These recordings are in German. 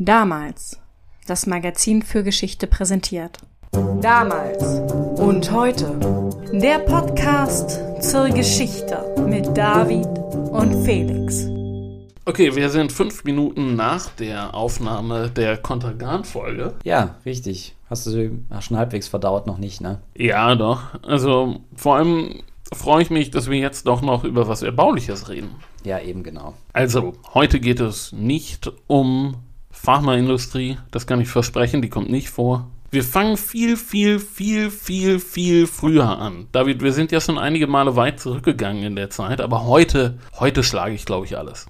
Damals. Das Magazin für Geschichte präsentiert. Damals und heute. Der Podcast zur Geschichte mit David und Felix. Okay, wir sind fünf Minuten nach der Aufnahme der Kontergan-Folge. Ja, richtig. Hast du sie schon halbwegs verdaut? Noch nicht, ne? Ja, doch. Also vor allem freue ich mich, dass wir jetzt doch noch über was Erbauliches reden. Ja, eben genau. Also, heute geht es nicht um Pharmaindustrie, das kann ich versprechen, die kommt nicht vor. Wir fangen viel, viel, viel, viel, viel früher an. David, wir sind ja schon einige Male weit zurückgegangen in der Zeit, aber heute, heute schlage ich, glaube ich, alles.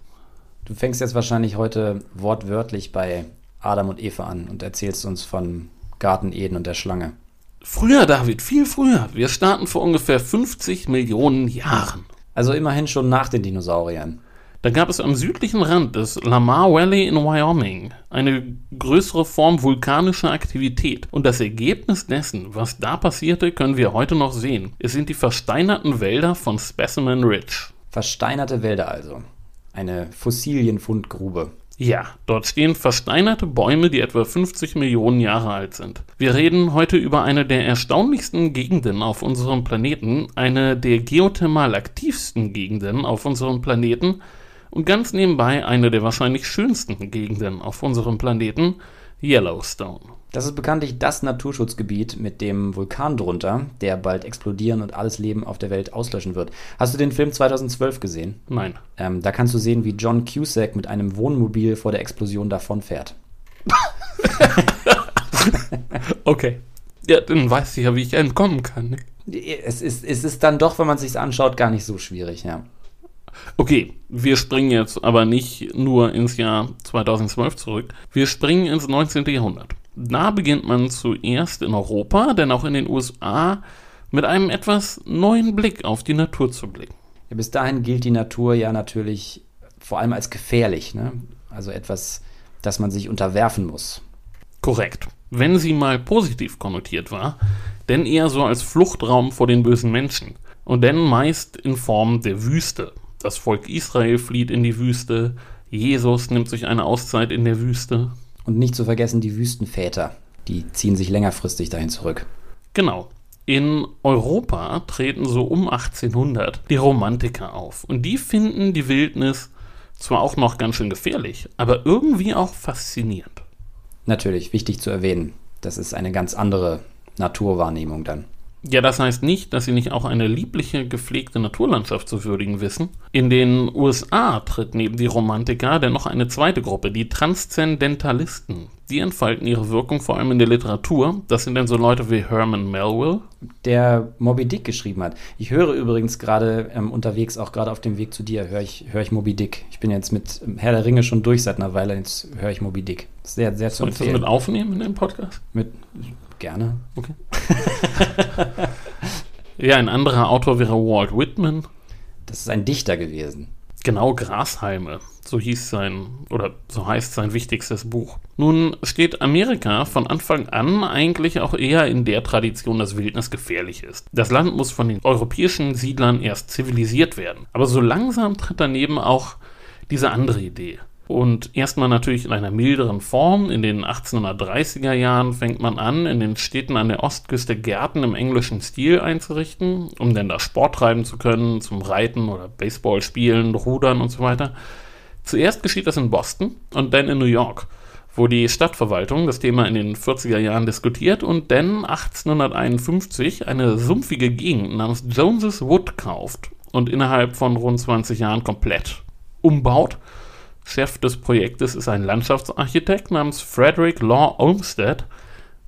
Du fängst jetzt wahrscheinlich heute wortwörtlich bei Adam und Eva an und erzählst uns von Garten Eden und der Schlange. Früher, David, viel früher. Wir starten vor ungefähr 50 Millionen Jahren. Also immerhin schon nach den Dinosauriern. Da gab es am südlichen Rand des Lamar Valley in Wyoming eine größere Form vulkanischer Aktivität. Und das Ergebnis dessen, was da passierte, können wir heute noch sehen. Es sind die versteinerten Wälder von Specimen Ridge. Versteinerte Wälder also. Eine Fossilienfundgrube. Ja, dort stehen versteinerte Bäume, die etwa 50 Millionen Jahre alt sind. Wir reden heute über eine der erstaunlichsten Gegenden auf unserem Planeten, eine der geothermal aktivsten Gegenden auf unserem Planeten und ganz nebenbei eine der wahrscheinlich schönsten Gegenden auf unserem Planeten, Yellowstone. Das ist bekanntlich das Naturschutzgebiet mit dem Vulkan drunter, der bald explodieren und alles Leben auf der Welt auslöschen wird. Hast du den Film 2012 gesehen? Nein. Ähm, da kannst du sehen, wie John Cusack mit einem Wohnmobil vor der Explosion davonfährt. okay. Ja, dann weiß ich ja, wie ich entkommen kann. Ne? Es ist, es ist dann doch, wenn man sich anschaut, gar nicht so schwierig, ja. Okay, wir springen jetzt aber nicht nur ins Jahr 2012 zurück. Wir springen ins 19. Jahrhundert. Da beginnt man zuerst in Europa, denn auch in den USA, mit einem etwas neuen Blick auf die Natur zu blicken. Ja, bis dahin gilt die Natur ja natürlich vor allem als gefährlich, ne? also etwas, das man sich unterwerfen muss. Korrekt. Wenn sie mal positiv konnotiert war, denn eher so als Fluchtraum vor den bösen Menschen und denn meist in Form der Wüste. Das Volk Israel flieht in die Wüste, Jesus nimmt sich eine Auszeit in der Wüste. Und nicht zu vergessen die Wüstenväter, die ziehen sich längerfristig dahin zurück. Genau. In Europa treten so um 1800 die Romantiker auf. Und die finden die Wildnis zwar auch noch ganz schön gefährlich, aber irgendwie auch faszinierend. Natürlich, wichtig zu erwähnen. Das ist eine ganz andere Naturwahrnehmung dann. Ja, das heißt nicht, dass sie nicht auch eine liebliche, gepflegte Naturlandschaft zu würdigen wissen. In den USA tritt neben die Romantiker dennoch eine zweite Gruppe, die Transzendentalisten. Die entfalten ihre Wirkung vor allem in der Literatur. Das sind dann so Leute wie Herman Melville. Der Moby Dick geschrieben hat. Ich höre übrigens gerade ähm, unterwegs, auch gerade auf dem Weg zu dir, höre ich, hör ich Moby Dick. Ich bin jetzt mit Herr der Ringe schon durch seit einer Weile, jetzt höre ich Moby Dick. Sehr, sehr zu Soll ich das mit aufnehmen in dem Podcast? Mit, gerne. Okay. ja, ein anderer Autor wäre Walt Whitman. Das ist ein Dichter gewesen. Genau, Grashalme. So hieß sein, oder so heißt sein wichtigstes Buch. Nun steht Amerika von Anfang an eigentlich auch eher in der Tradition, dass Wildnis gefährlich ist. Das Land muss von den europäischen Siedlern erst zivilisiert werden. Aber so langsam tritt daneben auch diese andere Idee. Und erstmal natürlich in einer milderen Form. In den 1830er Jahren fängt man an, in den Städten an der Ostküste Gärten im englischen Stil einzurichten, um dann da Sport treiben zu können, zum Reiten oder Baseball spielen, Rudern und so weiter. Zuerst geschieht das in Boston und dann in New York, wo die Stadtverwaltung das Thema in den 40er Jahren diskutiert und dann 1851 eine sumpfige Gegend namens Jones's Wood kauft und innerhalb von rund 20 Jahren komplett umbaut Chef des Projektes ist ein Landschaftsarchitekt namens Frederick Law Olmsted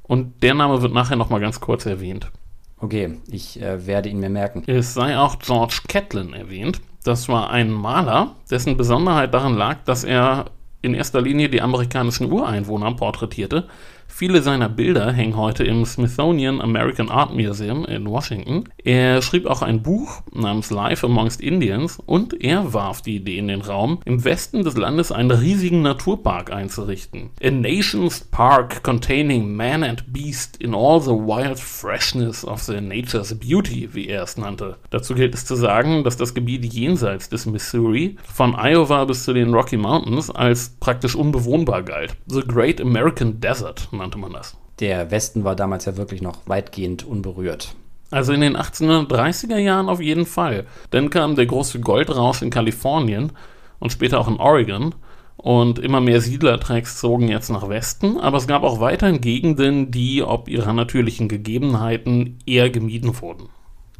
und der Name wird nachher nochmal ganz kurz erwähnt. Okay, ich äh, werde ihn mir merken. Es sei auch George Catlin erwähnt. Das war ein Maler, dessen Besonderheit darin lag, dass er in erster Linie die amerikanischen Ureinwohner porträtierte. Viele seiner Bilder hängen heute im Smithsonian American Art Museum in Washington. Er schrieb auch ein Buch namens Life Amongst Indians und er warf die Idee in den Raum, im Westen des Landes einen riesigen Naturpark einzurichten. A nation's park containing man and beast in all the wild freshness of the nature's beauty, wie er es nannte. Dazu gilt es zu sagen, dass das Gebiet jenseits des Missouri von Iowa bis zu den Rocky Mountains als praktisch unbewohnbar galt. The Great American Desert nannte man das. Der Westen war damals ja wirklich noch weitgehend unberührt. Also in den 1830er Jahren auf jeden Fall. Dann kam der große Goldrausch in Kalifornien und später auch in Oregon. Und immer mehr Siedlertracks zogen jetzt nach Westen, aber es gab auch weiterhin Gegenden, die ob ihrer natürlichen Gegebenheiten eher gemieden wurden.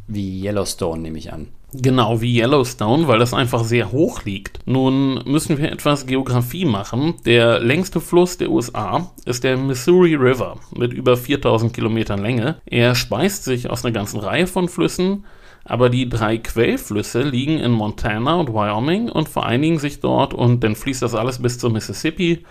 Wie Yellowstone, nehme ich an. Genau wie Yellowstone, weil das einfach sehr hoch liegt. Nun müssen wir etwas Geografie machen. Der längste Fluss der USA ist der Missouri River mit über 4000 Kilometern Länge. Er speist sich aus einer ganzen Reihe von Flüssen, aber die drei Quellflüsse liegen in Montana und Wyoming und vereinigen sich dort und dann fließt das alles bis zum Mississippi,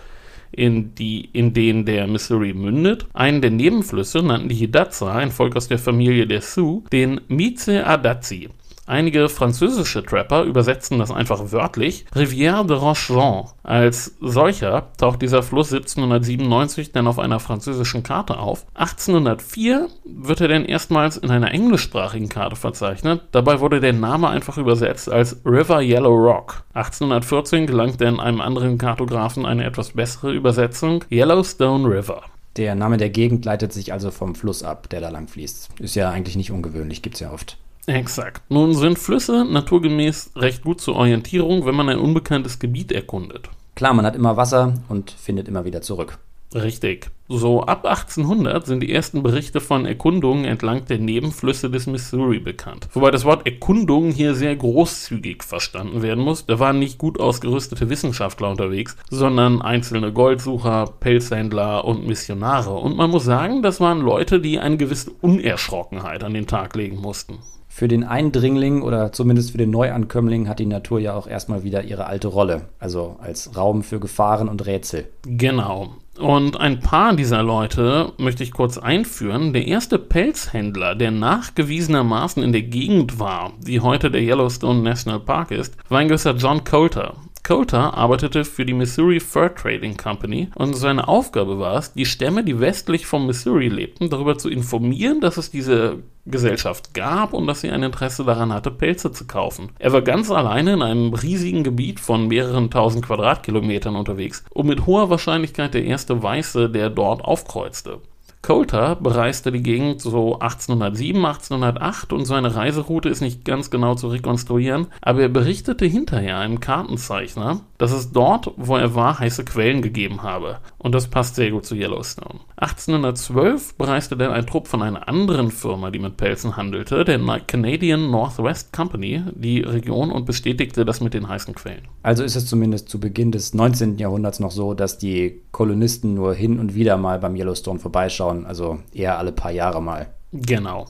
in, die, in den der Missouri mündet. Einen der Nebenflüsse nannten die Hidatsa, ein Volk aus der Familie der Sioux, den Mize Adazi. Einige französische Trapper übersetzen das einfach wörtlich. Rivière de Rochon. Als solcher taucht dieser Fluss 1797 dann auf einer französischen Karte auf. 1804 wird er dann erstmals in einer englischsprachigen Karte verzeichnet. Dabei wurde der Name einfach übersetzt als River Yellow Rock. 1814 gelangt dann einem anderen Kartografen eine etwas bessere Übersetzung Yellowstone River. Der Name der Gegend leitet sich also vom Fluss ab, der da lang fließt. Ist ja eigentlich nicht ungewöhnlich, gibt es ja oft. Exakt. Nun sind Flüsse naturgemäß recht gut zur Orientierung, wenn man ein unbekanntes Gebiet erkundet. Klar, man hat immer Wasser und findet immer wieder zurück. Richtig. So ab 1800 sind die ersten Berichte von Erkundungen entlang der Nebenflüsse des Missouri bekannt. Wobei das Wort Erkundung hier sehr großzügig verstanden werden muss. Da waren nicht gut ausgerüstete Wissenschaftler unterwegs, sondern einzelne Goldsucher, Pelzhändler und Missionare. Und man muss sagen, das waren Leute, die eine gewisse Unerschrockenheit an den Tag legen mussten. Für den Eindringling oder zumindest für den Neuankömmling hat die Natur ja auch erstmal wieder ihre alte Rolle, also als Raum für Gefahren und Rätsel. Genau. Und ein paar dieser Leute möchte ich kurz einführen. Der erste Pelzhändler, der nachgewiesenermaßen in der Gegend war, die heute der Yellowstone National Park ist, war ein gewisser John Coulter. Coulter arbeitete für die Missouri Fur Trading Company und seine Aufgabe war es, die Stämme, die westlich vom Missouri lebten, darüber zu informieren, dass es diese Gesellschaft gab und dass sie ein Interesse daran hatte, Pelze zu kaufen. Er war ganz alleine in einem riesigen Gebiet von mehreren tausend Quadratkilometern unterwegs und mit hoher Wahrscheinlichkeit der erste Weiße, der dort aufkreuzte. Coulter bereiste die Gegend so 1807, 1808 und seine Reiseroute ist nicht ganz genau zu rekonstruieren, aber er berichtete hinterher einem Kartenzeichner, dass es dort, wo er war, heiße Quellen gegeben habe. Und das passt sehr gut zu Yellowstone. 1812 bereiste dann ein Trupp von einer anderen Firma, die mit Pelzen handelte, der Canadian Northwest Company, die Region und bestätigte das mit den heißen Quellen. Also ist es zumindest zu Beginn des 19. Jahrhunderts noch so, dass die Kolonisten nur hin und wieder mal beim Yellowstone vorbeischauen also eher alle paar Jahre mal. Genau.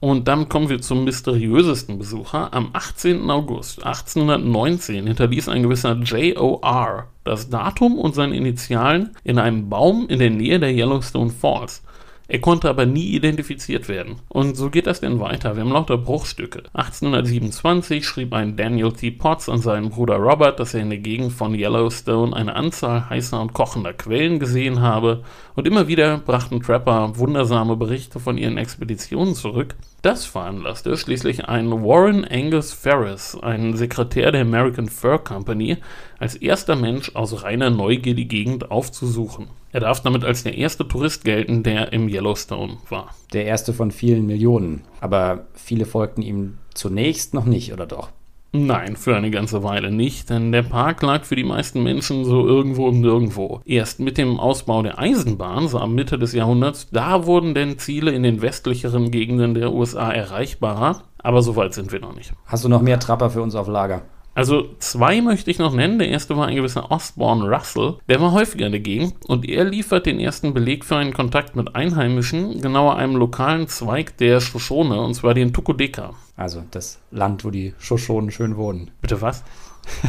Und dann kommen wir zum mysteriösesten Besucher. Am 18. August 1819 hinterließ ein gewisser J.O.R. das Datum und seine Initialen in einem Baum in der Nähe der Yellowstone Falls. Er konnte aber nie identifiziert werden. Und so geht das denn weiter. Wir haben lauter Bruchstücke. 1827 schrieb ein Daniel T. Potts an seinen Bruder Robert, dass er in der Gegend von Yellowstone eine Anzahl heißer und kochender Quellen gesehen habe. Und immer wieder brachten Trapper wundersame Berichte von ihren Expeditionen zurück. Das veranlasste schließlich einen Warren Angus Ferris, einen Sekretär der American Fur Company, als erster Mensch aus reiner Neugier die Gegend aufzusuchen. Er darf damit als der erste Tourist gelten, der im Yellowstone war. Der erste von vielen Millionen. Aber viele folgten ihm zunächst noch nicht, oder doch? Nein, für eine ganze Weile nicht, denn der Park lag für die meisten Menschen so irgendwo im Nirgendwo. Erst mit dem Ausbau der Eisenbahn, so am Mitte des Jahrhunderts, da wurden denn Ziele in den westlicheren Gegenden der USA erreichbarer, aber so weit sind wir noch nicht. Hast du noch mehr Trapper für uns auf Lager? Also zwei möchte ich noch nennen. Der erste war ein gewisser Osborne Russell. Der war häufiger in der Gegend und er liefert den ersten Beleg für einen Kontakt mit Einheimischen, genauer einem lokalen Zweig der Shoshone, und zwar den Tukodeka. Also das Land, wo die Shoshonen schön wohnen. Bitte was?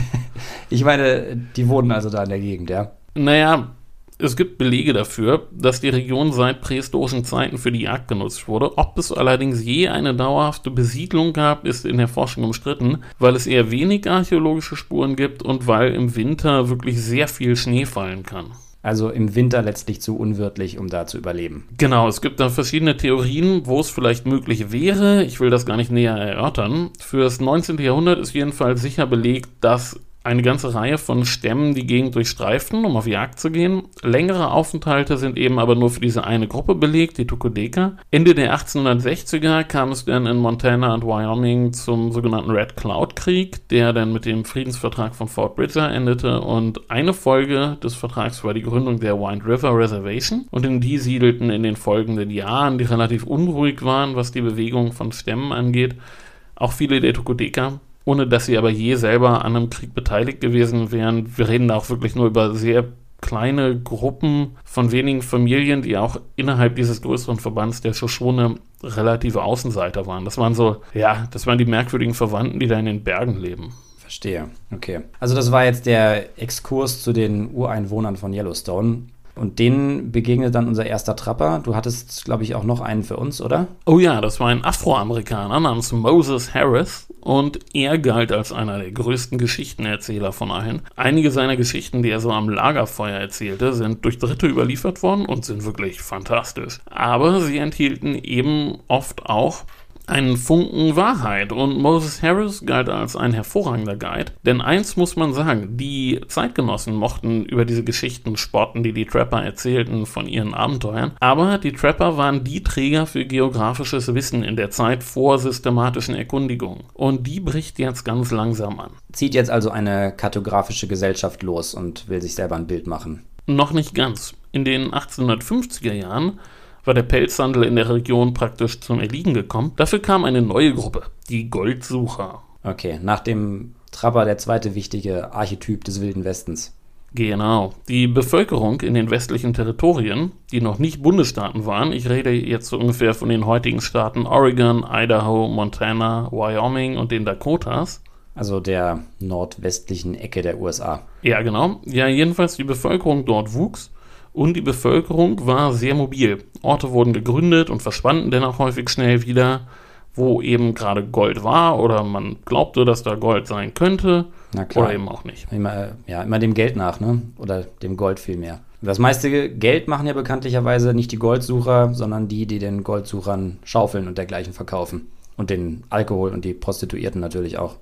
ich meine, die wohnen also da in der Gegend, ja? Naja, Es gibt Belege dafür, dass die Region seit prähistorischen Zeiten für die Jagd genutzt wurde. Ob es allerdings je eine dauerhafte Besiedlung gab, ist in der Forschung umstritten, weil es eher wenig archäologische Spuren gibt und weil im Winter wirklich sehr viel Schnee fallen kann. Also im Winter letztlich zu unwirtlich, um da zu überleben. Genau, es gibt da verschiedene Theorien, wo es vielleicht möglich wäre. Ich will das gar nicht näher erörtern. Für das 19. Jahrhundert ist jedenfalls sicher belegt, dass eine ganze Reihe von Stämmen die Gegend durchstreiften, um auf Jagd zu gehen. Längere Aufenthalte sind eben aber nur für diese eine Gruppe belegt, die Tukodeka. Ende der 1860er kam es dann in Montana und Wyoming zum sogenannten Red Cloud Krieg, der dann mit dem Friedensvertrag von Fort Bridger endete. Und eine Folge des Vertrags war die Gründung der Wind River Reservation. Und in die siedelten in den folgenden Jahren, die relativ unruhig waren, was die Bewegung von Stämmen angeht, auch viele der Tukodeka ohne dass sie aber je selber an einem Krieg beteiligt gewesen wären. Wir reden da auch wirklich nur über sehr kleine Gruppen von wenigen Familien, die auch innerhalb dieses größeren Verbands der Shoshone relative Außenseiter waren. Das waren so, ja, das waren die merkwürdigen Verwandten, die da in den Bergen leben. Verstehe, okay. Also das war jetzt der Exkurs zu den Ureinwohnern von Yellowstone. Und denen begegnet dann unser erster Trapper. Du hattest, glaube ich, auch noch einen für uns, oder? Oh ja, das war ein Afroamerikaner namens Moses Harris und er galt als einer der größten Geschichtenerzähler von allen. Einige seiner Geschichten, die er so am Lagerfeuer erzählte, sind durch Dritte überliefert worden und sind wirklich fantastisch. Aber sie enthielten eben oft auch einen Funken Wahrheit und Moses Harris galt als ein hervorragender Guide. Denn eins muss man sagen, die Zeitgenossen mochten über diese Geschichten spotten, die die Trapper erzählten von ihren Abenteuern, aber die Trapper waren die Träger für geografisches Wissen in der Zeit vor systematischen Erkundigungen. Und die bricht jetzt ganz langsam an. Zieht jetzt also eine kartografische Gesellschaft los und will sich selber ein Bild machen. Noch nicht ganz. In den 1850er Jahren war der Pelzhandel in der Region praktisch zum Erliegen gekommen. Dafür kam eine neue Gruppe, die Goldsucher. Okay, nach dem Trapper der zweite wichtige Archetyp des Wilden Westens. Genau. Die Bevölkerung in den westlichen Territorien, die noch nicht Bundesstaaten waren, ich rede jetzt so ungefähr von den heutigen Staaten Oregon, Idaho, Montana, Wyoming und den Dakotas. Also der nordwestlichen Ecke der USA. Ja, genau. Ja, jedenfalls die Bevölkerung dort wuchs und die Bevölkerung war sehr mobil. Orte wurden gegründet und verschwanden dann auch häufig schnell wieder, wo eben gerade Gold war oder man glaubte, dass da Gold sein könnte. Na klar. Oder eben auch nicht. Immer, ja, immer dem Geld nach, ne? Oder dem Gold vielmehr. Das meiste Geld machen ja bekanntlicherweise nicht die Goldsucher, sondern die, die den Goldsuchern schaufeln und dergleichen verkaufen. Und den Alkohol und die Prostituierten natürlich auch.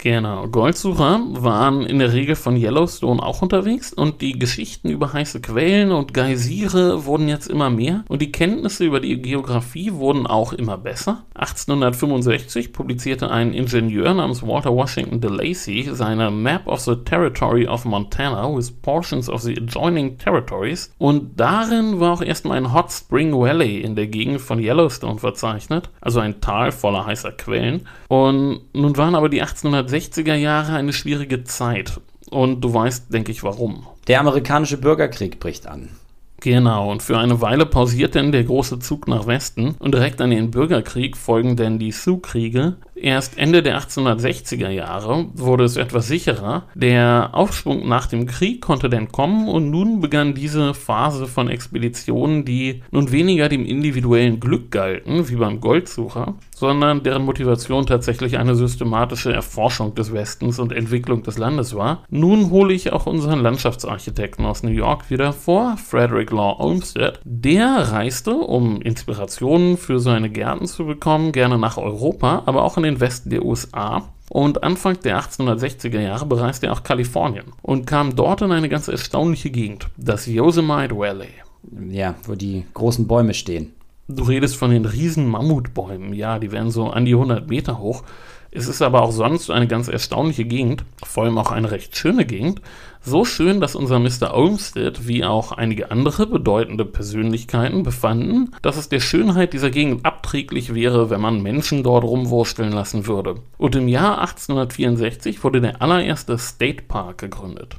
Genau, Goldsucher waren in der Regel von Yellowstone auch unterwegs und die Geschichten über heiße Quellen und Geysire wurden jetzt immer mehr und die Kenntnisse über die Geografie wurden auch immer besser. 1865 publizierte ein Ingenieur namens Walter Washington de Lacy seine Map of the Territory of Montana with portions of the adjoining territories und darin war auch erstmal ein Hot Spring Valley in der Gegend von Yellowstone verzeichnet, also ein Tal voller heißer Quellen. Und nun waren aber die 1800 1960er Jahre eine schwierige Zeit. Und du weißt, denke ich, warum. Der amerikanische Bürgerkrieg bricht an. Genau, und für eine Weile pausiert dann der große Zug nach Westen und direkt an den Bürgerkrieg folgen dann die Sioux-Kriege. Erst Ende der 1860er Jahre wurde es etwas sicherer. Der Aufschwung nach dem Krieg konnte dann kommen und nun begann diese Phase von Expeditionen, die nun weniger dem individuellen Glück galten, wie beim Goldsucher, sondern deren Motivation tatsächlich eine systematische Erforschung des Westens und Entwicklung des Landes war. Nun hole ich auch unseren Landschaftsarchitekten aus New York wieder vor, Frederick Law Olmsted. Der reiste, um Inspirationen für seine Gärten zu bekommen, gerne nach Europa, aber auch in den Westen der USA und Anfang der 1860er Jahre bereiste er auch Kalifornien und kam dort in eine ganz erstaunliche Gegend, das Yosemite Valley. Ja, wo die großen Bäume stehen. Du redest von den riesen Mammutbäumen, ja, die werden so an die 100 Meter hoch. Es ist aber auch sonst eine ganz erstaunliche Gegend, vor allem auch eine recht schöne Gegend. So schön, dass unser Mr. Olmsted wie auch einige andere bedeutende Persönlichkeiten befanden, dass es der Schönheit dieser Gegend abträglich wäre, wenn man Menschen dort rumwursteln lassen würde. Und im Jahr 1864 wurde der allererste State Park gegründet.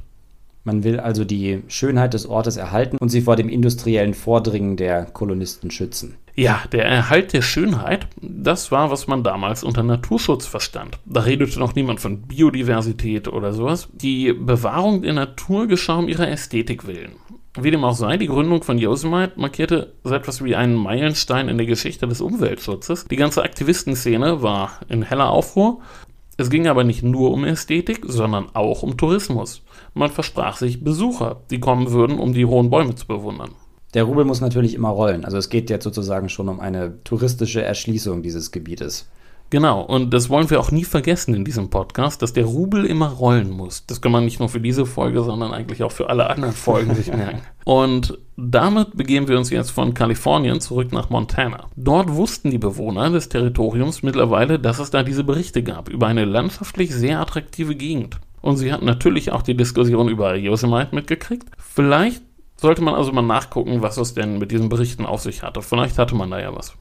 Man will also die Schönheit des Ortes erhalten und sie vor dem industriellen Vordringen der Kolonisten schützen. Ja, der Erhalt der Schönheit, das war, was man damals unter Naturschutz verstand. Da redete noch niemand von Biodiversität oder sowas. Die Bewahrung der Natur geschah um ihrer Ästhetik willen. Wie dem auch sei, die Gründung von Yosemite markierte so etwas wie einen Meilenstein in der Geschichte des Umweltschutzes. Die ganze Aktivistenszene war in heller Aufruhr. Es ging aber nicht nur um Ästhetik, sondern auch um Tourismus. Man versprach sich Besucher, die kommen würden, um die hohen Bäume zu bewundern. Der Rubel muss natürlich immer rollen. Also es geht jetzt sozusagen schon um eine touristische Erschließung dieses Gebietes. Genau, und das wollen wir auch nie vergessen in diesem Podcast, dass der Rubel immer rollen muss. Das kann man nicht nur für diese Folge, sondern eigentlich auch für alle anderen Folgen sich merken. Und damit begeben wir uns jetzt von Kalifornien zurück nach Montana. Dort wussten die Bewohner des Territoriums mittlerweile, dass es da diese Berichte gab über eine landschaftlich sehr attraktive Gegend. Und sie hatten natürlich auch die Diskussion über Yosemite mitgekriegt. Vielleicht sollte man also mal nachgucken, was es denn mit diesen Berichten auf sich hatte. Vielleicht hatte man da ja was.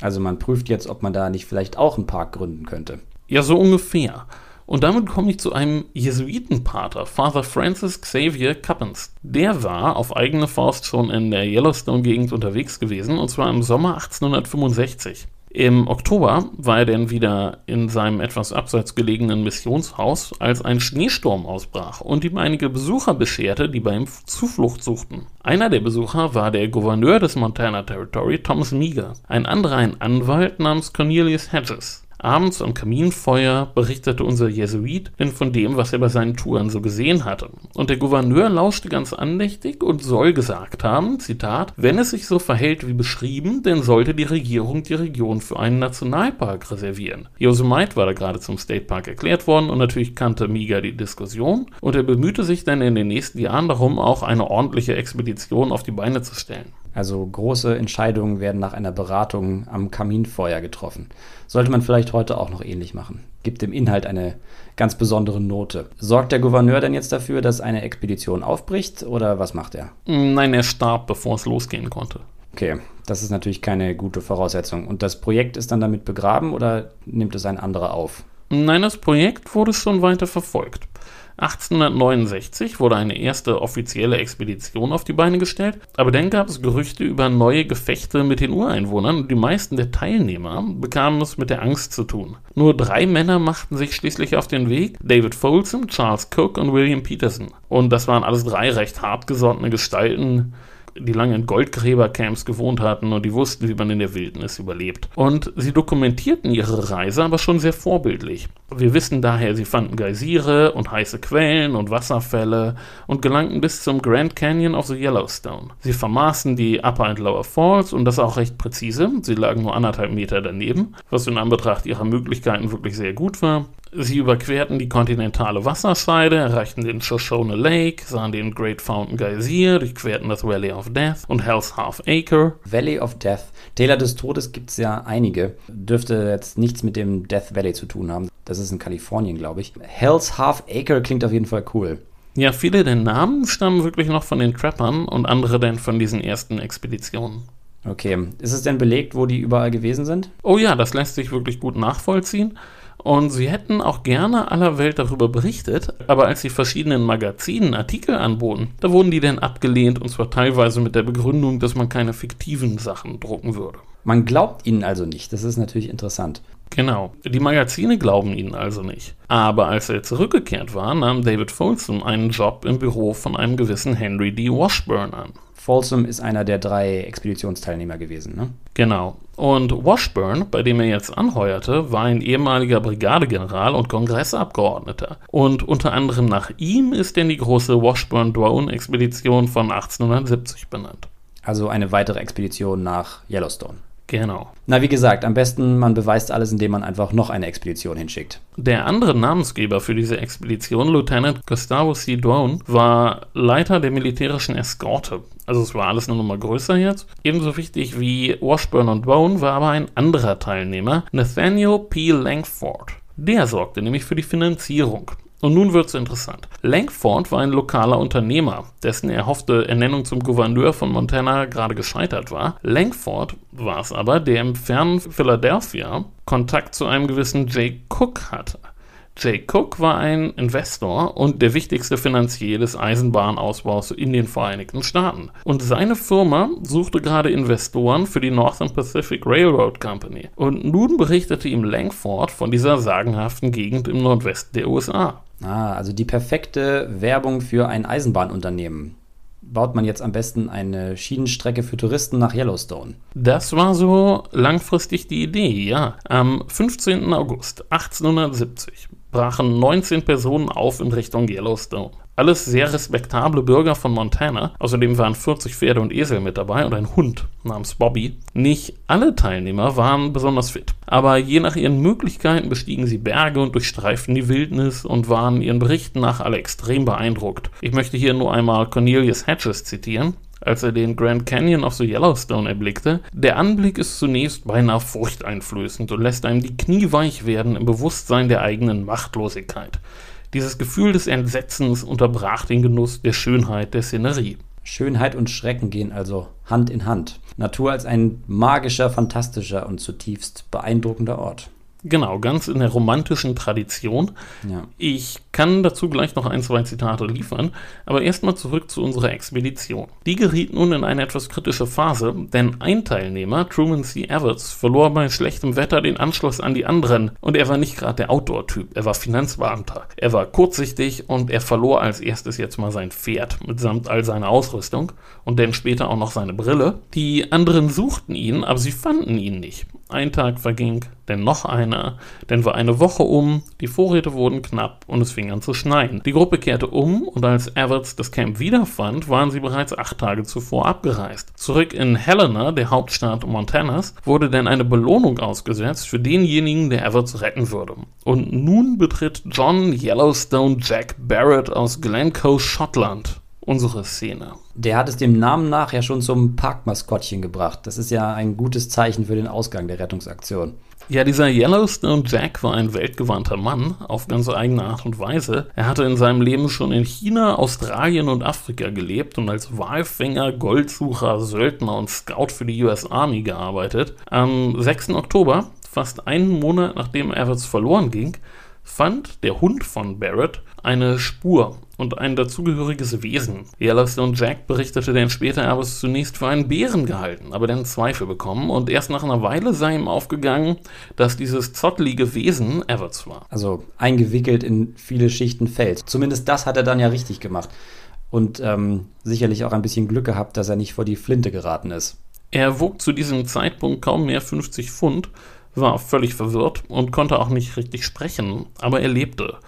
Also man prüft jetzt, ob man da nicht vielleicht auch einen Park gründen könnte. Ja, so ungefähr. Und damit komme ich zu einem Jesuitenpater, Father Francis Xavier Cuppens. Der war auf eigene Faust schon in der Yellowstone-Gegend unterwegs gewesen, und zwar im Sommer 1865. Im Oktober war er dann wieder in seinem etwas abseits gelegenen Missionshaus, als ein Schneesturm ausbrach und ihm einige Besucher bescherte, die bei ihm Zuflucht suchten. Einer der Besucher war der Gouverneur des Montana Territory, Thomas Meager, ein anderer ein Anwalt namens Cornelius Hedges. Abends am Kaminfeuer berichtete unser Jesuit denn von dem, was er bei seinen Touren so gesehen hatte. Und der Gouverneur lauschte ganz andächtig und soll gesagt haben, Zitat, wenn es sich so verhält wie beschrieben, dann sollte die Regierung die Region für einen Nationalpark reservieren. Yosemite war da gerade zum State Park erklärt worden und natürlich kannte Miga die Diskussion und er bemühte sich dann in den nächsten Jahren darum, auch eine ordentliche Expedition auf die Beine zu stellen. Also große Entscheidungen werden nach einer Beratung am Kaminfeuer getroffen. Sollte man vielleicht heute auch noch ähnlich machen. Gibt dem Inhalt eine ganz besondere Note. Sorgt der Gouverneur denn jetzt dafür, dass eine Expedition aufbricht oder was macht er? Nein, er starb, bevor es losgehen konnte. Okay, das ist natürlich keine gute Voraussetzung. Und das Projekt ist dann damit begraben oder nimmt es ein anderer auf? Nein, das Projekt wurde schon weiter verfolgt. 1869 wurde eine erste offizielle Expedition auf die Beine gestellt, aber dann gab es Gerüchte über neue Gefechte mit den Ureinwohnern und die meisten der Teilnehmer bekamen es mit der Angst zu tun. Nur drei Männer machten sich schließlich auf den Weg, David Folsom, Charles Cook und William Peterson. Und das waren alles drei recht hartgesottene Gestalten, die lange in Goldgräbercamps gewohnt hatten und die wussten, wie man in der Wildnis überlebt. Und sie dokumentierten ihre Reise aber schon sehr vorbildlich. Wir wissen daher, sie fanden Geysire und heiße Quellen und Wasserfälle und gelangten bis zum Grand Canyon of the Yellowstone. Sie vermaßen die Upper and Lower Falls und das auch recht präzise. Sie lagen nur anderthalb Meter daneben, was in Anbetracht ihrer Möglichkeiten wirklich sehr gut war. Sie überquerten die kontinentale Wasserscheide, erreichten den Shoshone Lake, sahen den Great Fountain Geysir, durchquerten das Valley of Death und Hell's Half Acre. Valley of Death. Täler des Todes gibt es ja einige. Dürfte jetzt nichts mit dem Death Valley zu tun haben. Das ist in Kalifornien, glaube ich. Hell's Half Acre klingt auf jeden Fall cool. Ja, viele der Namen stammen wirklich noch von den Trappern und andere dann von diesen ersten Expeditionen. Okay. Ist es denn belegt, wo die überall gewesen sind? Oh ja, das lässt sich wirklich gut nachvollziehen. Und sie hätten auch gerne aller Welt darüber berichtet, aber als die verschiedenen Magazinen Artikel anboten, da wurden die dann abgelehnt und zwar teilweise mit der Begründung, dass man keine fiktiven Sachen drucken würde. Man glaubt ihnen also nicht, das ist natürlich interessant. Genau, die Magazine glauben ihnen also nicht. Aber als er zurückgekehrt war, nahm David Folsom einen Job im Büro von einem gewissen Henry D. Washburn an. Folsom ist einer der drei Expeditionsteilnehmer gewesen, ne? Genau. Und Washburn, bei dem er jetzt anheuerte, war ein ehemaliger Brigadegeneral und Kongressabgeordneter. Und unter anderem nach ihm ist denn die große Washburn-Drone-Expedition von 1870 benannt. Also eine weitere Expedition nach Yellowstone. Genau. Na, wie gesagt, am besten man beweist alles, indem man einfach noch eine Expedition hinschickt. Der andere Namensgeber für diese Expedition, Lieutenant Gustavo C. Drone, war Leiter der militärischen Eskorte. Also es war alles eine Nummer größer jetzt. Ebenso wichtig wie Washburn und Drone war aber ein anderer Teilnehmer, Nathaniel P. Langford. Der sorgte nämlich für die Finanzierung. Und nun wird es interessant. Langford war ein lokaler Unternehmer, dessen erhoffte Ernennung zum Gouverneur von Montana gerade gescheitert war. Langford war es aber, der im fernen Philadelphia Kontakt zu einem gewissen Jay Cook hatte. Jay Cook war ein Investor und der wichtigste Finanzier des Eisenbahnausbaus in den Vereinigten Staaten. Und seine Firma suchte gerade Investoren für die Northern Pacific Railroad Company. Und nun berichtete ihm Langford von dieser sagenhaften Gegend im Nordwesten der USA. Ah, also die perfekte Werbung für ein Eisenbahnunternehmen. baut man jetzt am besten eine Schienenstrecke für Touristen nach Yellowstone. Das war so langfristig die Idee, ja. Am 15. August 1870 brachen 19 Personen auf in Richtung Yellowstone. Alles sehr respektable Bürger von Montana. Außerdem waren 40 Pferde und Esel mit dabei und ein Hund namens Bobby. Nicht alle Teilnehmer waren besonders fit, aber je nach ihren Möglichkeiten bestiegen sie Berge und durchstreiften die Wildnis und waren ihren Berichten nach alle extrem beeindruckt. Ich möchte hier nur einmal Cornelius Hedges zitieren als er den Grand Canyon of the Yellowstone erblickte. Der Anblick ist zunächst beinahe furchteinflößend und lässt einem die Knie weich werden im Bewusstsein der eigenen Machtlosigkeit. Dieses Gefühl des Entsetzens unterbrach den Genuss der Schönheit der Szenerie. Schönheit und Schrecken gehen also Hand in Hand. Natur als ein magischer, fantastischer und zutiefst beeindruckender Ort. Genau, ganz in der romantischen Tradition. Ja. Ich kann dazu gleich noch ein, zwei Zitate liefern, aber erstmal zurück zu unserer Expedition. Die geriet nun in eine etwas kritische Phase, denn ein Teilnehmer, Truman C. Everts, verlor bei schlechtem Wetter den Anschluss an die anderen und er war nicht gerade der Outdoor-Typ, er war Finanzbeamter. Er war kurzsichtig und er verlor als erstes jetzt mal sein Pferd mitsamt all seiner Ausrüstung und dann später auch noch seine Brille. Die anderen suchten ihn, aber sie fanden ihn nicht. Ein Tag verging, denn noch einer, denn war eine Woche um, die Vorräte wurden knapp und es fing an zu schneien. Die Gruppe kehrte um und als Everts das Camp wiederfand, waren sie bereits acht Tage zuvor abgereist. Zurück in Helena, der Hauptstadt Montanas, wurde denn eine Belohnung ausgesetzt für denjenigen, der Everts retten würde. Und nun betritt John Yellowstone Jack Barrett aus Glencoe, Schottland unsere Szene. Der hat es dem Namen nach ja schon zum Parkmaskottchen gebracht. Das ist ja ein gutes Zeichen für den Ausgang der Rettungsaktion. Ja, dieser Yellowstone Jack war ein weltgewandter Mann auf ganz eigene Art und Weise. Er hatte in seinem Leben schon in China, Australien und Afrika gelebt und als Walfänger, Goldsucher, Söldner und Scout für die US Army gearbeitet. Am 6. Oktober, fast einen Monat nachdem Everts verloren ging, fand der Hund von Barrett eine Spur und ein dazugehöriges Wesen. Yellowstone Jack berichtete dann später, er habe es zunächst für einen Bären gehalten, aber dann Zweifel bekommen und erst nach einer Weile sei ihm aufgegangen, dass dieses zottlige Wesen Everts war. Also eingewickelt in viele Schichten Feld. Zumindest das hat er dann ja richtig gemacht. Und ähm, sicherlich auch ein bisschen Glück gehabt, dass er nicht vor die Flinte geraten ist. Er wog zu diesem Zeitpunkt kaum mehr 50 Pfund, war völlig verwirrt und konnte auch nicht richtig sprechen, aber er lebte.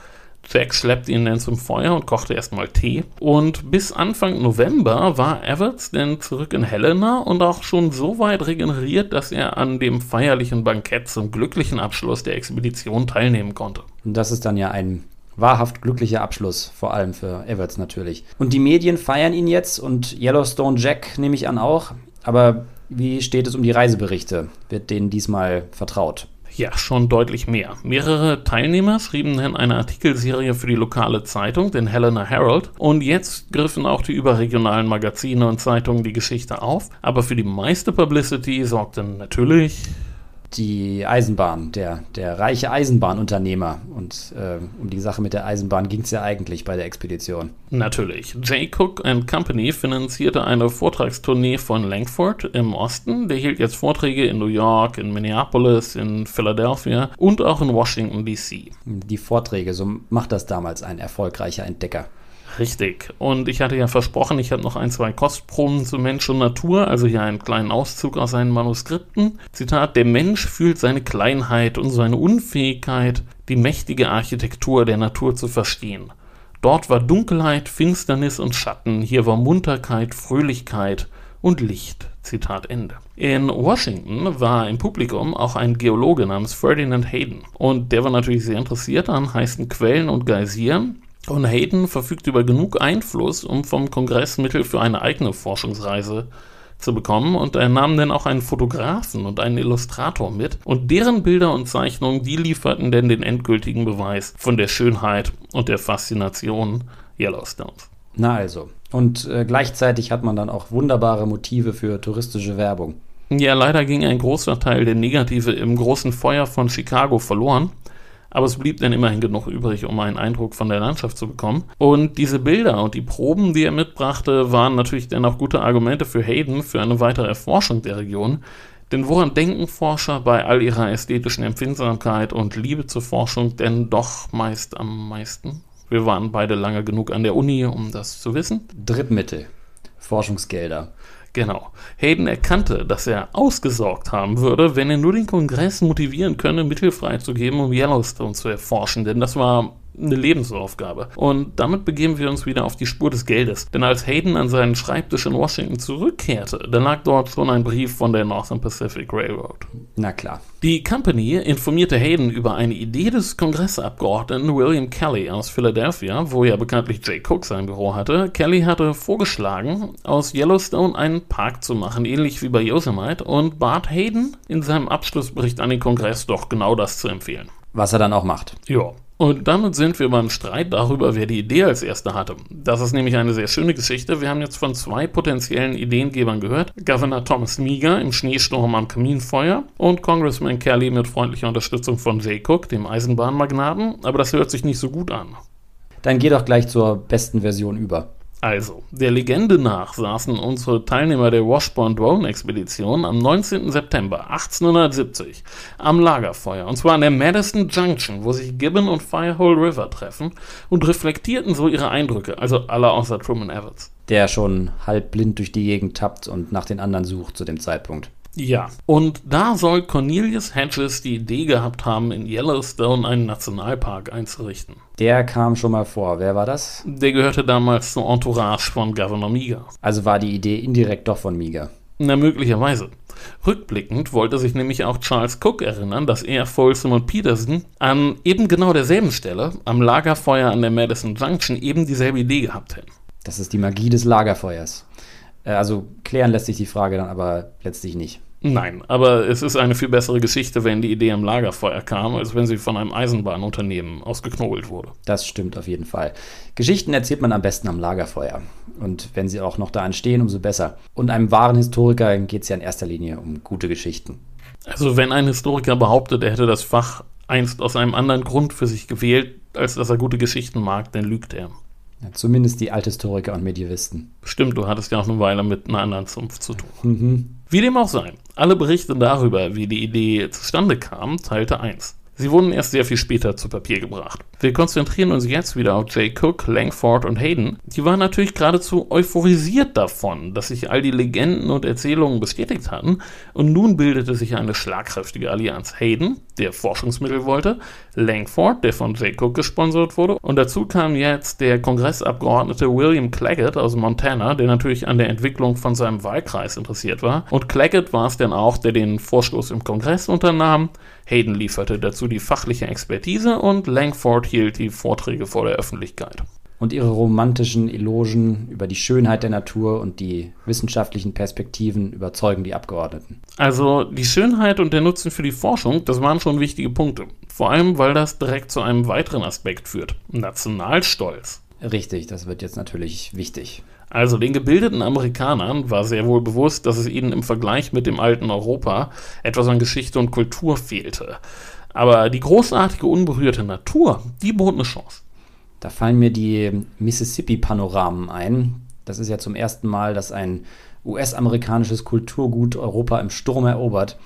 Jack schleppte ihn dann zum Feuer und kochte erstmal Tee. Und bis Anfang November war Everts dann zurück in Helena und auch schon so weit regeneriert, dass er an dem feierlichen Bankett zum glücklichen Abschluss der Expedition teilnehmen konnte. Und das ist dann ja ein wahrhaft glücklicher Abschluss, vor allem für Everts natürlich. Und die Medien feiern ihn jetzt und Yellowstone Jack nehme ich an auch. Aber wie steht es um die Reiseberichte? Wird denen diesmal vertraut? Ja, schon deutlich mehr. Mehrere Teilnehmer schrieben dann eine Artikelserie für die lokale Zeitung, den Helena Herald, und jetzt griffen auch die überregionalen Magazine und Zeitungen die Geschichte auf, aber für die meiste Publicity sorgten natürlich die Eisenbahn, der, der reiche Eisenbahnunternehmer. Und äh, um die Sache mit der Eisenbahn ging es ja eigentlich bei der Expedition. Natürlich. J. Cook Company finanzierte eine Vortragstournee von Langford im Osten. Der hielt jetzt Vorträge in New York, in Minneapolis, in Philadelphia und auch in Washington, D.C. Die Vorträge, so macht das damals ein erfolgreicher Entdecker. Richtig. Und ich hatte ja versprochen, ich habe noch ein, zwei Kostproben zu Mensch und Natur, also hier einen kleinen Auszug aus seinen Manuskripten. Zitat, der Mensch fühlt seine Kleinheit und seine Unfähigkeit, die mächtige Architektur der Natur zu verstehen. Dort war Dunkelheit, Finsternis und Schatten, hier war Munterkeit, Fröhlichkeit und Licht. Zitat Ende. In Washington war im Publikum auch ein Geologe namens Ferdinand Hayden. Und der war natürlich sehr interessiert an heißen Quellen und Geysiren und Hayden verfügt über genug Einfluss, um vom Kongress Mittel für eine eigene Forschungsreise zu bekommen und er nahm dann auch einen Fotografen und einen Illustrator mit und deren Bilder und Zeichnungen, die lieferten dann den endgültigen Beweis von der Schönheit und der Faszination Yellowstones. Na also. Und äh, gleichzeitig hat man dann auch wunderbare Motive für touristische Werbung. Ja, leider ging ein großer Teil der Negative im großen Feuer von Chicago verloren aber es blieb dann immerhin genug übrig, um einen Eindruck von der Landschaft zu bekommen. Und diese Bilder und die Proben, die er mitbrachte, waren natürlich dann auch gute Argumente für Hayden für eine weitere Erforschung der Region. Denn woran denken Forscher bei all ihrer ästhetischen Empfindsamkeit und Liebe zur Forschung denn doch meist am meisten? Wir waren beide lange genug an der Uni, um das zu wissen. Drittmittel. Forschungsgelder. Genau. Hayden erkannte, dass er ausgesorgt haben würde, wenn er nur den Kongress motivieren könne, Mittel freizugeben, um Yellowstone zu erforschen. Denn das war eine Lebensaufgabe. Und damit begeben wir uns wieder auf die Spur des Geldes. Denn als Hayden an seinen Schreibtisch in Washington zurückkehrte, da lag dort schon ein Brief von der Northern Pacific Railroad. Na klar. Die Company informierte Hayden über eine Idee des Kongressabgeordneten William Kelly aus Philadelphia, wo ja bekanntlich Jay Cook sein Büro hatte. Kelly hatte vorgeschlagen, aus Yellowstone einen Park zu machen, ähnlich wie bei Yosemite, und bat Hayden in seinem Abschlussbericht an den Kongress doch genau das zu empfehlen. Was er dann auch macht. Ja. Und damit sind wir beim Streit darüber, wer die Idee als erster hatte. Das ist nämlich eine sehr schöne Geschichte. Wir haben jetzt von zwei potenziellen Ideengebern gehört. Governor Thomas Meager im Schneesturm am Kaminfeuer und Congressman Kelly mit freundlicher Unterstützung von Jay Cook, dem Eisenbahnmagnaten. Aber das hört sich nicht so gut an. Dann geh doch gleich zur besten Version über. Also, der Legende nach saßen unsere Teilnehmer der Washburn Drone Expedition am 19. September 1870 am Lagerfeuer, und zwar an der Madison Junction, wo sich Gibbon und Firehole River treffen, und reflektierten so ihre Eindrücke, also alle außer Truman Evans. Der schon halb blind durch die Gegend tappt und nach den anderen sucht zu dem Zeitpunkt. Ja, und da soll Cornelius Hedges die Idee gehabt haben, in Yellowstone einen Nationalpark einzurichten. Der kam schon mal vor. Wer war das? Der gehörte damals zur Entourage von Governor Meager. Also war die Idee indirekt doch von Meager. Na, möglicherweise. Rückblickend wollte sich nämlich auch Charles Cook erinnern, dass er, Folsom und Peterson an eben genau derselben Stelle, am Lagerfeuer an der Madison Junction, eben dieselbe Idee gehabt hätten. Das ist die Magie des Lagerfeuers. Äh, also klären lässt sich die Frage dann aber letztlich nicht. Nein, aber es ist eine viel bessere Geschichte, wenn die Idee am Lagerfeuer kam, als wenn sie von einem Eisenbahnunternehmen ausgeknobelt wurde. Das stimmt auf jeden Fall. Geschichten erzählt man am besten am Lagerfeuer. Und wenn sie auch noch da entstehen, umso besser. Und einem wahren Historiker geht es ja in erster Linie um gute Geschichten. Also wenn ein Historiker behauptet, er hätte das Fach einst aus einem anderen Grund für sich gewählt, als dass er gute Geschichten mag, dann lügt er. Ja, zumindest die Althistoriker und Medievisten. Stimmt, du hattest ja auch eine Weile mit einer anderen Zunft zu tun. Mhm. Wie dem auch sei, alle Berichte darüber, wie die Idee zustande kam, teilte eins. Sie wurden erst sehr viel später zu Papier gebracht. Wir konzentrieren uns jetzt wieder auf Jay Cook, Langford und Hayden. Die waren natürlich geradezu euphorisiert davon, dass sich all die Legenden und Erzählungen bestätigt hatten und nun bildete sich eine schlagkräftige Allianz. Hayden, der Forschungsmittel wollte, Langford, der von Jay Cook gesponsert wurde und dazu kam jetzt der Kongressabgeordnete William Claggett aus Montana, der natürlich an der Entwicklung von seinem Wahlkreis interessiert war. Und Claggett war es dann auch, der den Vorstoß im Kongress unternahm. Hayden lieferte dazu die fachliche Expertise und Langford hielt die Vorträge vor der Öffentlichkeit. Und ihre romantischen Elogen über die Schönheit der Natur und die wissenschaftlichen Perspektiven überzeugen die Abgeordneten. Also die Schönheit und der Nutzen für die Forschung, das waren schon wichtige Punkte. Vor allem, weil das direkt zu einem weiteren Aspekt führt. Nationalstolz. Richtig, das wird jetzt natürlich wichtig. Also den gebildeten Amerikanern war sehr wohl bewusst, dass es ihnen im Vergleich mit dem alten Europa etwas an Geschichte und Kultur fehlte. Aber die großartige, unberührte Natur, die bot eine Chance. Da fallen mir die Mississippi-Panoramen ein. Das ist ja zum ersten Mal, dass ein US-amerikanisches Kulturgut Europa im Sturm erobert.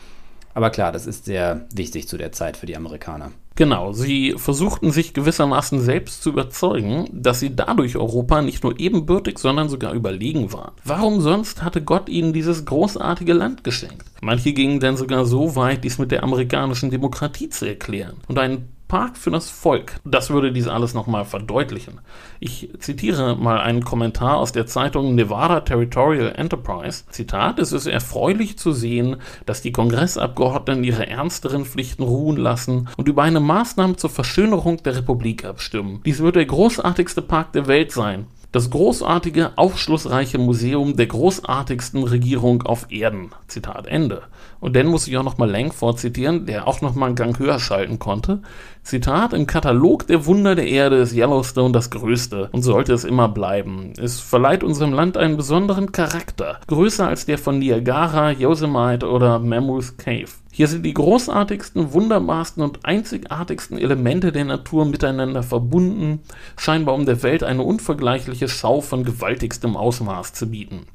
Aber klar, das ist sehr wichtig zu der Zeit für die Amerikaner. Genau, sie versuchten sich gewissermaßen selbst zu überzeugen, dass sie dadurch Europa nicht nur ebenbürtig, sondern sogar überlegen waren. Warum sonst hatte Gott ihnen dieses großartige Land geschenkt? Manche gingen denn sogar so weit, dies mit der amerikanischen Demokratie zu erklären und einen Park für das Volk. Das würde dies alles nochmal verdeutlichen. Ich zitiere mal einen Kommentar aus der Zeitung Nevada Territorial Enterprise. Zitat, es ist erfreulich zu sehen, dass die Kongressabgeordneten ihre ernsteren Pflichten ruhen lassen und über eine Maßnahme zur Verschönerung der Republik abstimmen. Dies wird der großartigste Park der Welt sein. Das großartige, aufschlussreiche Museum der großartigsten Regierung auf Erden. Zitat Ende. Und dann muss ich auch nochmal Langford zitieren, der auch nochmal einen Gang höher schalten konnte. Zitat, im Katalog der Wunder der Erde ist Yellowstone das größte und sollte es immer bleiben. Es verleiht unserem Land einen besonderen Charakter, größer als der von Niagara, Yosemite oder Mammoth Cave. Hier sind die großartigsten, wunderbarsten und einzigartigsten Elemente der Natur miteinander verbunden, scheinbar um der Welt eine unvergleichliche Schau von gewaltigstem Ausmaß zu bieten.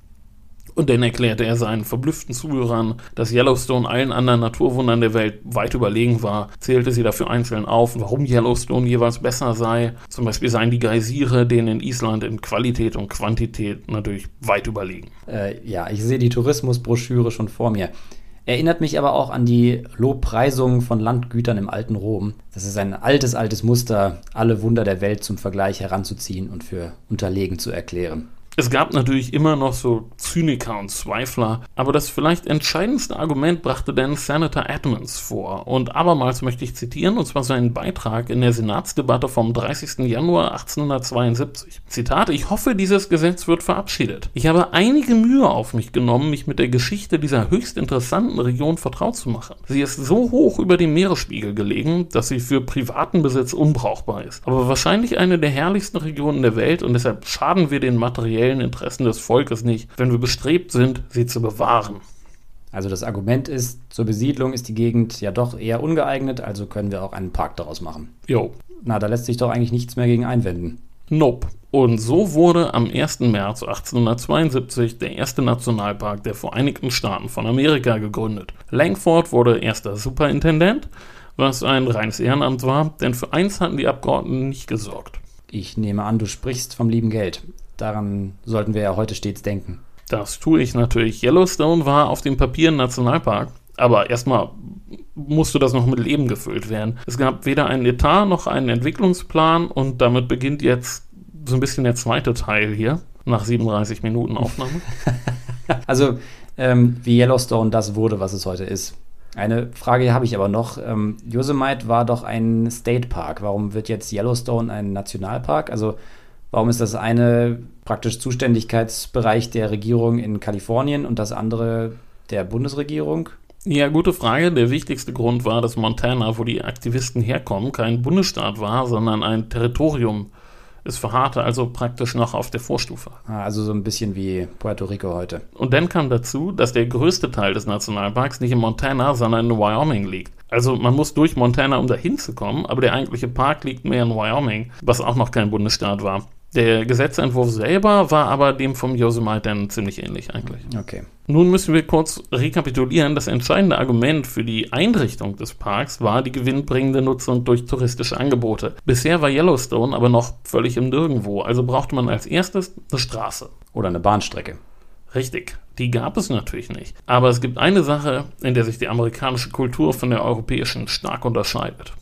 Und dann erklärte er seinen verblüfften Zuhörern, dass Yellowstone allen anderen Naturwundern der Welt weit überlegen war, zählte sie dafür einzeln auf, warum Yellowstone jeweils besser sei. Zum Beispiel seien die Geysire denen in Island in Qualität und Quantität natürlich weit überlegen. Äh, ja, ich sehe die Tourismusbroschüre schon vor mir. Erinnert mich aber auch an die Lobpreisung von Landgütern im alten Rom. Das ist ein altes, altes Muster, alle Wunder der Welt zum Vergleich heranzuziehen und für unterlegen zu erklären. Es gab natürlich immer noch so Zyniker und Zweifler, aber das vielleicht entscheidendste Argument brachte dann Senator Edmonds vor. Und abermals möchte ich zitieren, und zwar seinen Beitrag in der Senatsdebatte vom 30. Januar 1872. Zitat, ich hoffe, dieses Gesetz wird verabschiedet. Ich habe einige Mühe auf mich genommen, mich mit der Geschichte dieser höchst interessanten Region vertraut zu machen. Sie ist so hoch über dem Meeresspiegel gelegen, dass sie für privaten Besitz unbrauchbar ist. Aber wahrscheinlich eine der herrlichsten Regionen der Welt und deshalb schaden wir den materiellen materiellen Interessen des Volkes nicht, wenn wir bestrebt sind, sie zu bewahren. Also das Argument ist, zur Besiedlung ist die Gegend ja doch eher ungeeignet, also können wir auch einen Park daraus machen. Jo. Na, da lässt sich doch eigentlich nichts mehr gegen einwenden. Nope. Und so wurde am 1. März 1872 der erste Nationalpark der Vereinigten Staaten von Amerika gegründet. Langford wurde erster Superintendent, was ein reines Ehrenamt war, denn für eins hatten die Abgeordneten nicht gesorgt. Ich nehme an, du sprichst vom lieben Geld. Daran sollten wir ja heute stets denken. Das tue ich natürlich. Yellowstone war auf dem Papier ein Nationalpark, aber erstmal musste das noch mit Leben gefüllt werden. Es gab weder einen Etat noch einen Entwicklungsplan und damit beginnt jetzt so ein bisschen der zweite Teil hier, nach 37 Minuten Aufnahme. also, ähm, wie Yellowstone das wurde, was es heute ist. Eine Frage habe ich aber noch. Ähm, Yosemite war doch ein State Park. Warum wird jetzt Yellowstone ein Nationalpark? Also Warum ist das eine praktisch Zuständigkeitsbereich der Regierung in Kalifornien und das andere der Bundesregierung? Ja, gute Frage. Der wichtigste Grund war, dass Montana, wo die Aktivisten herkommen, kein Bundesstaat war, sondern ein Territorium. Es verharrte also praktisch noch auf der Vorstufe. Ah, also so ein bisschen wie Puerto Rico heute. Und dann kam dazu, dass der größte Teil des Nationalparks nicht in Montana, sondern in Wyoming liegt. Also man muss durch Montana, um dahin zu kommen, aber der eigentliche Park liegt mehr in Wyoming, was auch noch kein Bundesstaat war. Der Gesetzentwurf selber war aber dem vom Yosemite dann ziemlich ähnlich eigentlich. Okay. Nun müssen wir kurz rekapitulieren. Das entscheidende Argument für die Einrichtung des Parks war die gewinnbringende Nutzung durch touristische Angebote. Bisher war Yellowstone aber noch völlig im Nirgendwo, also brauchte man als erstes eine Straße. Oder eine Bahnstrecke. Richtig, die gab es natürlich nicht. Aber es gibt eine Sache, in der sich die amerikanische Kultur von der europäischen stark unterscheidet.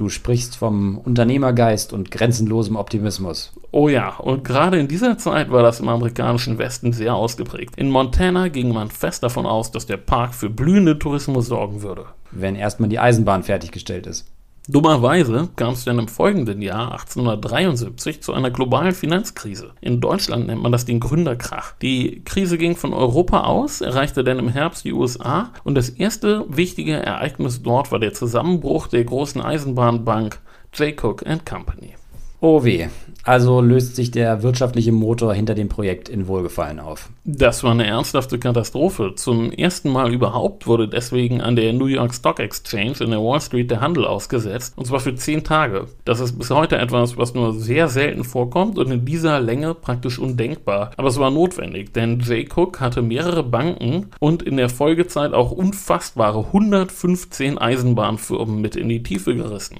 Du sprichst vom Unternehmergeist und grenzenlosem Optimismus. Oh ja, und gerade in dieser Zeit war das im amerikanischen Westen sehr ausgeprägt. In Montana ging man fest davon aus, dass der Park für blühenden Tourismus sorgen würde. Wenn erstmal die Eisenbahn fertiggestellt ist. Dummerweise kam es dann im folgenden Jahr 1873 zu einer globalen Finanzkrise. In Deutschland nennt man das den Gründerkrach. Die Krise ging von Europa aus, erreichte dann im Herbst die USA und das erste wichtige Ereignis dort war der Zusammenbruch der großen Eisenbahnbank J. Cook Company. Oh weh. Also löst sich der wirtschaftliche Motor hinter dem Projekt in Wohlgefallen auf. Das war eine ernsthafte Katastrophe. Zum ersten Mal überhaupt wurde deswegen an der New York Stock Exchange in der Wall Street der Handel ausgesetzt. Und zwar für zehn Tage. Das ist bis heute etwas, was nur sehr selten vorkommt und in dieser Länge praktisch undenkbar. Aber es war notwendig, denn Jay Cook hatte mehrere Banken und in der Folgezeit auch unfassbare 115 Eisenbahnfirmen mit in die Tiefe gerissen.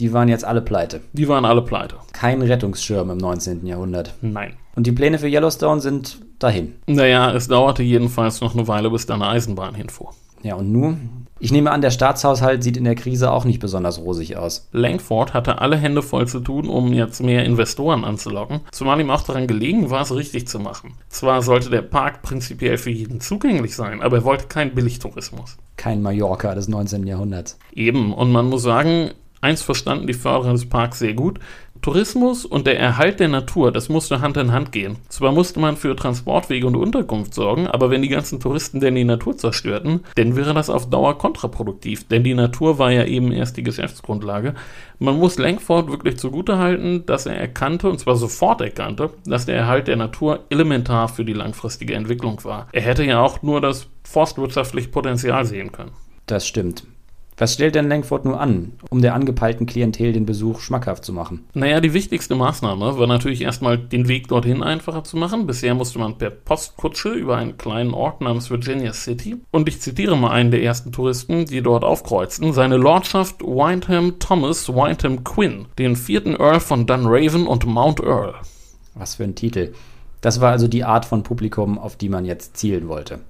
Die waren jetzt alle pleite. Die waren alle pleite. Kein Rettungsschirm im 19. Jahrhundert. Nein. Und die Pläne für Yellowstone sind dahin. Naja, es dauerte jedenfalls noch eine Weile, bis da eine Eisenbahn hinfuhr. Ja, und nun? Ich nehme an, der Staatshaushalt sieht in der Krise auch nicht besonders rosig aus. Langford hatte alle Hände voll zu tun, um jetzt mehr Investoren anzulocken, zumal ihm auch daran gelegen war, es richtig zu machen. Zwar sollte der Park prinzipiell für jeden zugänglich sein, aber er wollte keinen Billigtourismus. Kein Mallorca des 19. Jahrhunderts. Eben, und man muss sagen, Eins verstanden die Förderer des Parks sehr gut. Tourismus und der Erhalt der Natur, das musste Hand in Hand gehen. Zwar musste man für Transportwege und Unterkunft sorgen, aber wenn die ganzen Touristen denn die Natur zerstörten, dann wäre das auf Dauer kontraproduktiv, denn die Natur war ja eben erst die Geschäftsgrundlage. Man muss Langford wirklich zugutehalten, dass er erkannte, und zwar sofort erkannte, dass der Erhalt der Natur elementar für die langfristige Entwicklung war. Er hätte ja auch nur das forstwirtschaftliche Potenzial sehen können. Das stimmt. Was stellt denn Langford nur an, um der angepeilten Klientel den Besuch schmackhaft zu machen? Naja, die wichtigste Maßnahme war natürlich erstmal den Weg dorthin einfacher zu machen. Bisher musste man per Postkutsche über einen kleinen Ort namens Virginia City. Und ich zitiere mal einen der ersten Touristen, die dort aufkreuzten. Seine Lordschaft Windham Thomas Windham Quinn, den vierten Earl von Dunraven und Mount Earl. Was für ein Titel. Das war also die Art von Publikum, auf die man jetzt zielen wollte.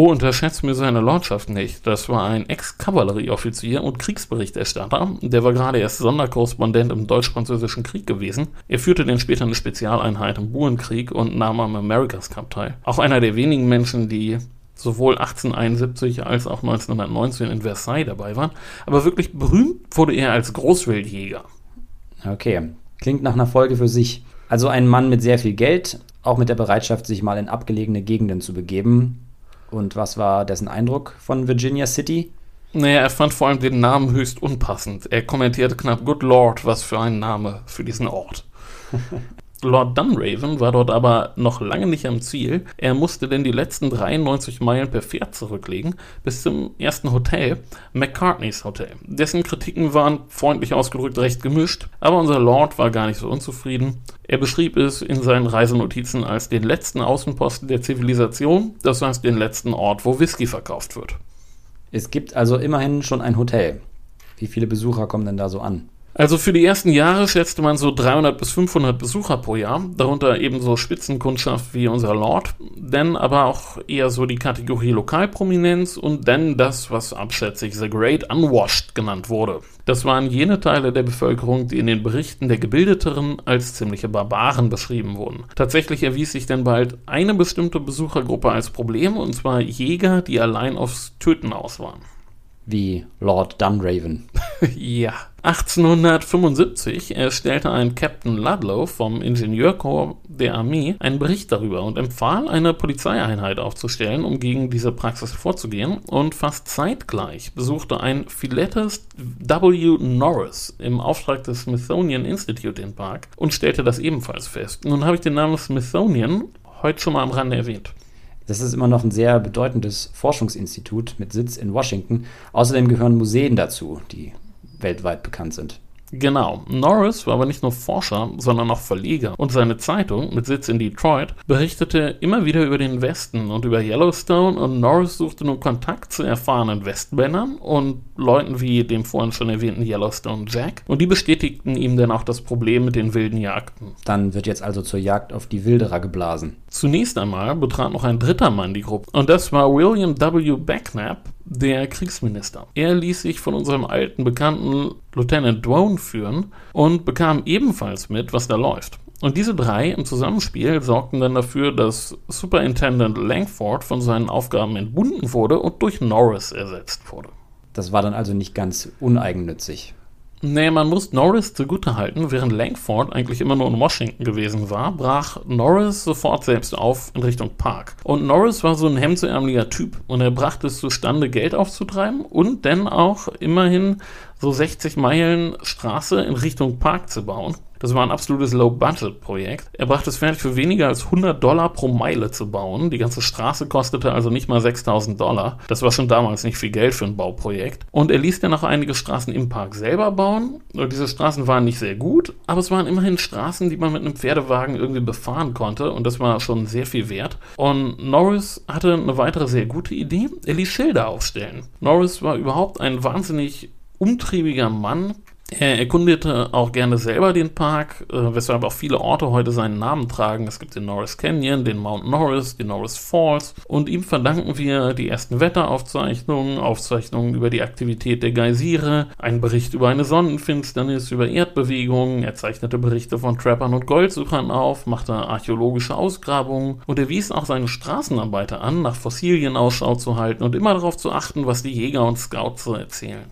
Oh, unterschätzt mir seine Lordschaft nicht. Das war ein Ex-Kavallerieoffizier und Kriegsberichterstatter. Der war gerade erst Sonderkorrespondent im Deutsch-Französischen Krieg gewesen. Er führte dann später eine Spezialeinheit im Burenkrieg und nahm am America's Cup teil. Auch einer der wenigen Menschen, die sowohl 1871 als auch 1919 in Versailles dabei waren. Aber wirklich berühmt wurde er als Großwildjäger. Okay, klingt nach einer Folge für sich. Also ein Mann mit sehr viel Geld, auch mit der Bereitschaft, sich mal in abgelegene Gegenden zu begeben und was war dessen Eindruck von Virginia City? Naja, er fand vor allem den Namen höchst unpassend. Er kommentierte knapp, Good Lord, was für ein Name für diesen Ort. Lord Dunraven war dort aber noch lange nicht am Ziel. Er musste denn die letzten 93 Meilen per Pferd zurücklegen bis zum ersten Hotel, McCartneys Hotel. Dessen Kritiken waren freundlich ausgedrückt recht gemischt, aber unser Lord war gar nicht so unzufrieden. Er beschrieb es in seinen Reisenotizen als den letzten Außenposten der Zivilisation, das heißt den letzten Ort, wo Whisky verkauft wird. Es gibt also immerhin schon ein Hotel. Wie viele Besucher kommen denn da so an? Also für die ersten Jahre schätzte man so 300 bis 500 Besucher pro Jahr, darunter ebenso Spitzenkundschaft wie unser Lord, denn aber auch eher so die Kategorie Lokalprominenz und dann das, was abschätzig The Great Unwashed genannt wurde. Das waren jene Teile der Bevölkerung, die in den Berichten der Gebildeteren als ziemliche Barbaren beschrieben wurden. Tatsächlich erwies sich dann bald eine bestimmte Besuchergruppe als Problem, und zwar Jäger, die allein aufs Töten aus waren wie Lord Dunraven. ja. 1875 erstellte ein Captain Ludlow vom Ingenieurkorps der Armee einen Bericht darüber und empfahl, eine Polizeieinheit aufzustellen, um gegen diese Praxis vorzugehen. Und fast zeitgleich besuchte ein Philetus W. Norris im Auftrag des Smithsonian Institute den Park und stellte das ebenfalls fest. Nun habe ich den Namen Smithsonian heute schon mal am Rande erwähnt. Das ist immer noch ein sehr bedeutendes Forschungsinstitut mit Sitz in Washington. Außerdem gehören Museen dazu, die weltweit bekannt sind. Genau. Norris war aber nicht nur Forscher, sondern auch Verleger. Und seine Zeitung mit Sitz in Detroit berichtete immer wieder über den Westen und über Yellowstone und Norris suchte nun Kontakt zu erfahrenen Westmännern und Leuten wie dem vorhin schon erwähnten Yellowstone Jack. Und die bestätigten ihm dann auch das Problem mit den wilden Jagden. Dann wird jetzt also zur Jagd auf die Wilderer geblasen. Zunächst einmal betrat noch ein dritter Mann die Gruppe. Und das war William W. Becknap, der Kriegsminister. Er ließ sich von unserem alten Bekannten Lieutenant Drone führen und bekam ebenfalls mit, was da läuft. Und diese drei im Zusammenspiel sorgten dann dafür, dass Superintendent Langford von seinen Aufgaben entbunden wurde und durch Norris ersetzt wurde. Das war dann also nicht ganz uneigennützig. Nee, man muss Norris zugutehalten, während Langford eigentlich immer nur in Washington gewesen war, brach Norris sofort selbst auf in Richtung Park. Und Norris war so ein hemdsärmeliger Typ und er brachte es zustande, Geld aufzutreiben und dann auch immerhin so 60 Meilen Straße in Richtung Park zu bauen. Das war ein absolutes Low-Budget-Projekt. Er brachte es fertig, für weniger als 100 Dollar pro Meile zu bauen. Die ganze Straße kostete also nicht mal 6000 Dollar. Das war schon damals nicht viel Geld für ein Bauprojekt. Und er ließ dann auch einige Straßen im Park selber bauen. Diese Straßen waren nicht sehr gut, aber es waren immerhin Straßen, die man mit einem Pferdewagen irgendwie befahren konnte. Und das war schon sehr viel wert. Und Norris hatte eine weitere sehr gute Idee. Er ließ Schilder aufstellen. Norris war überhaupt ein wahnsinnig umtriebiger Mann, er erkundete auch gerne selber den Park, äh, weshalb auch viele Orte heute seinen Namen tragen. Es gibt den Norris Canyon, den Mount Norris, den Norris Falls und ihm verdanken wir die ersten Wetteraufzeichnungen, Aufzeichnungen über die Aktivität der Geysire, einen Bericht über eine Sonnenfinsternis, über Erdbewegungen, er zeichnete Berichte von Trappern und Goldsuchern auf, machte archäologische Ausgrabungen und er wies auch seine Straßenarbeiter an, nach Fossilien Ausschau zu halten und immer darauf zu achten, was die Jäger und Scouts so erzählen.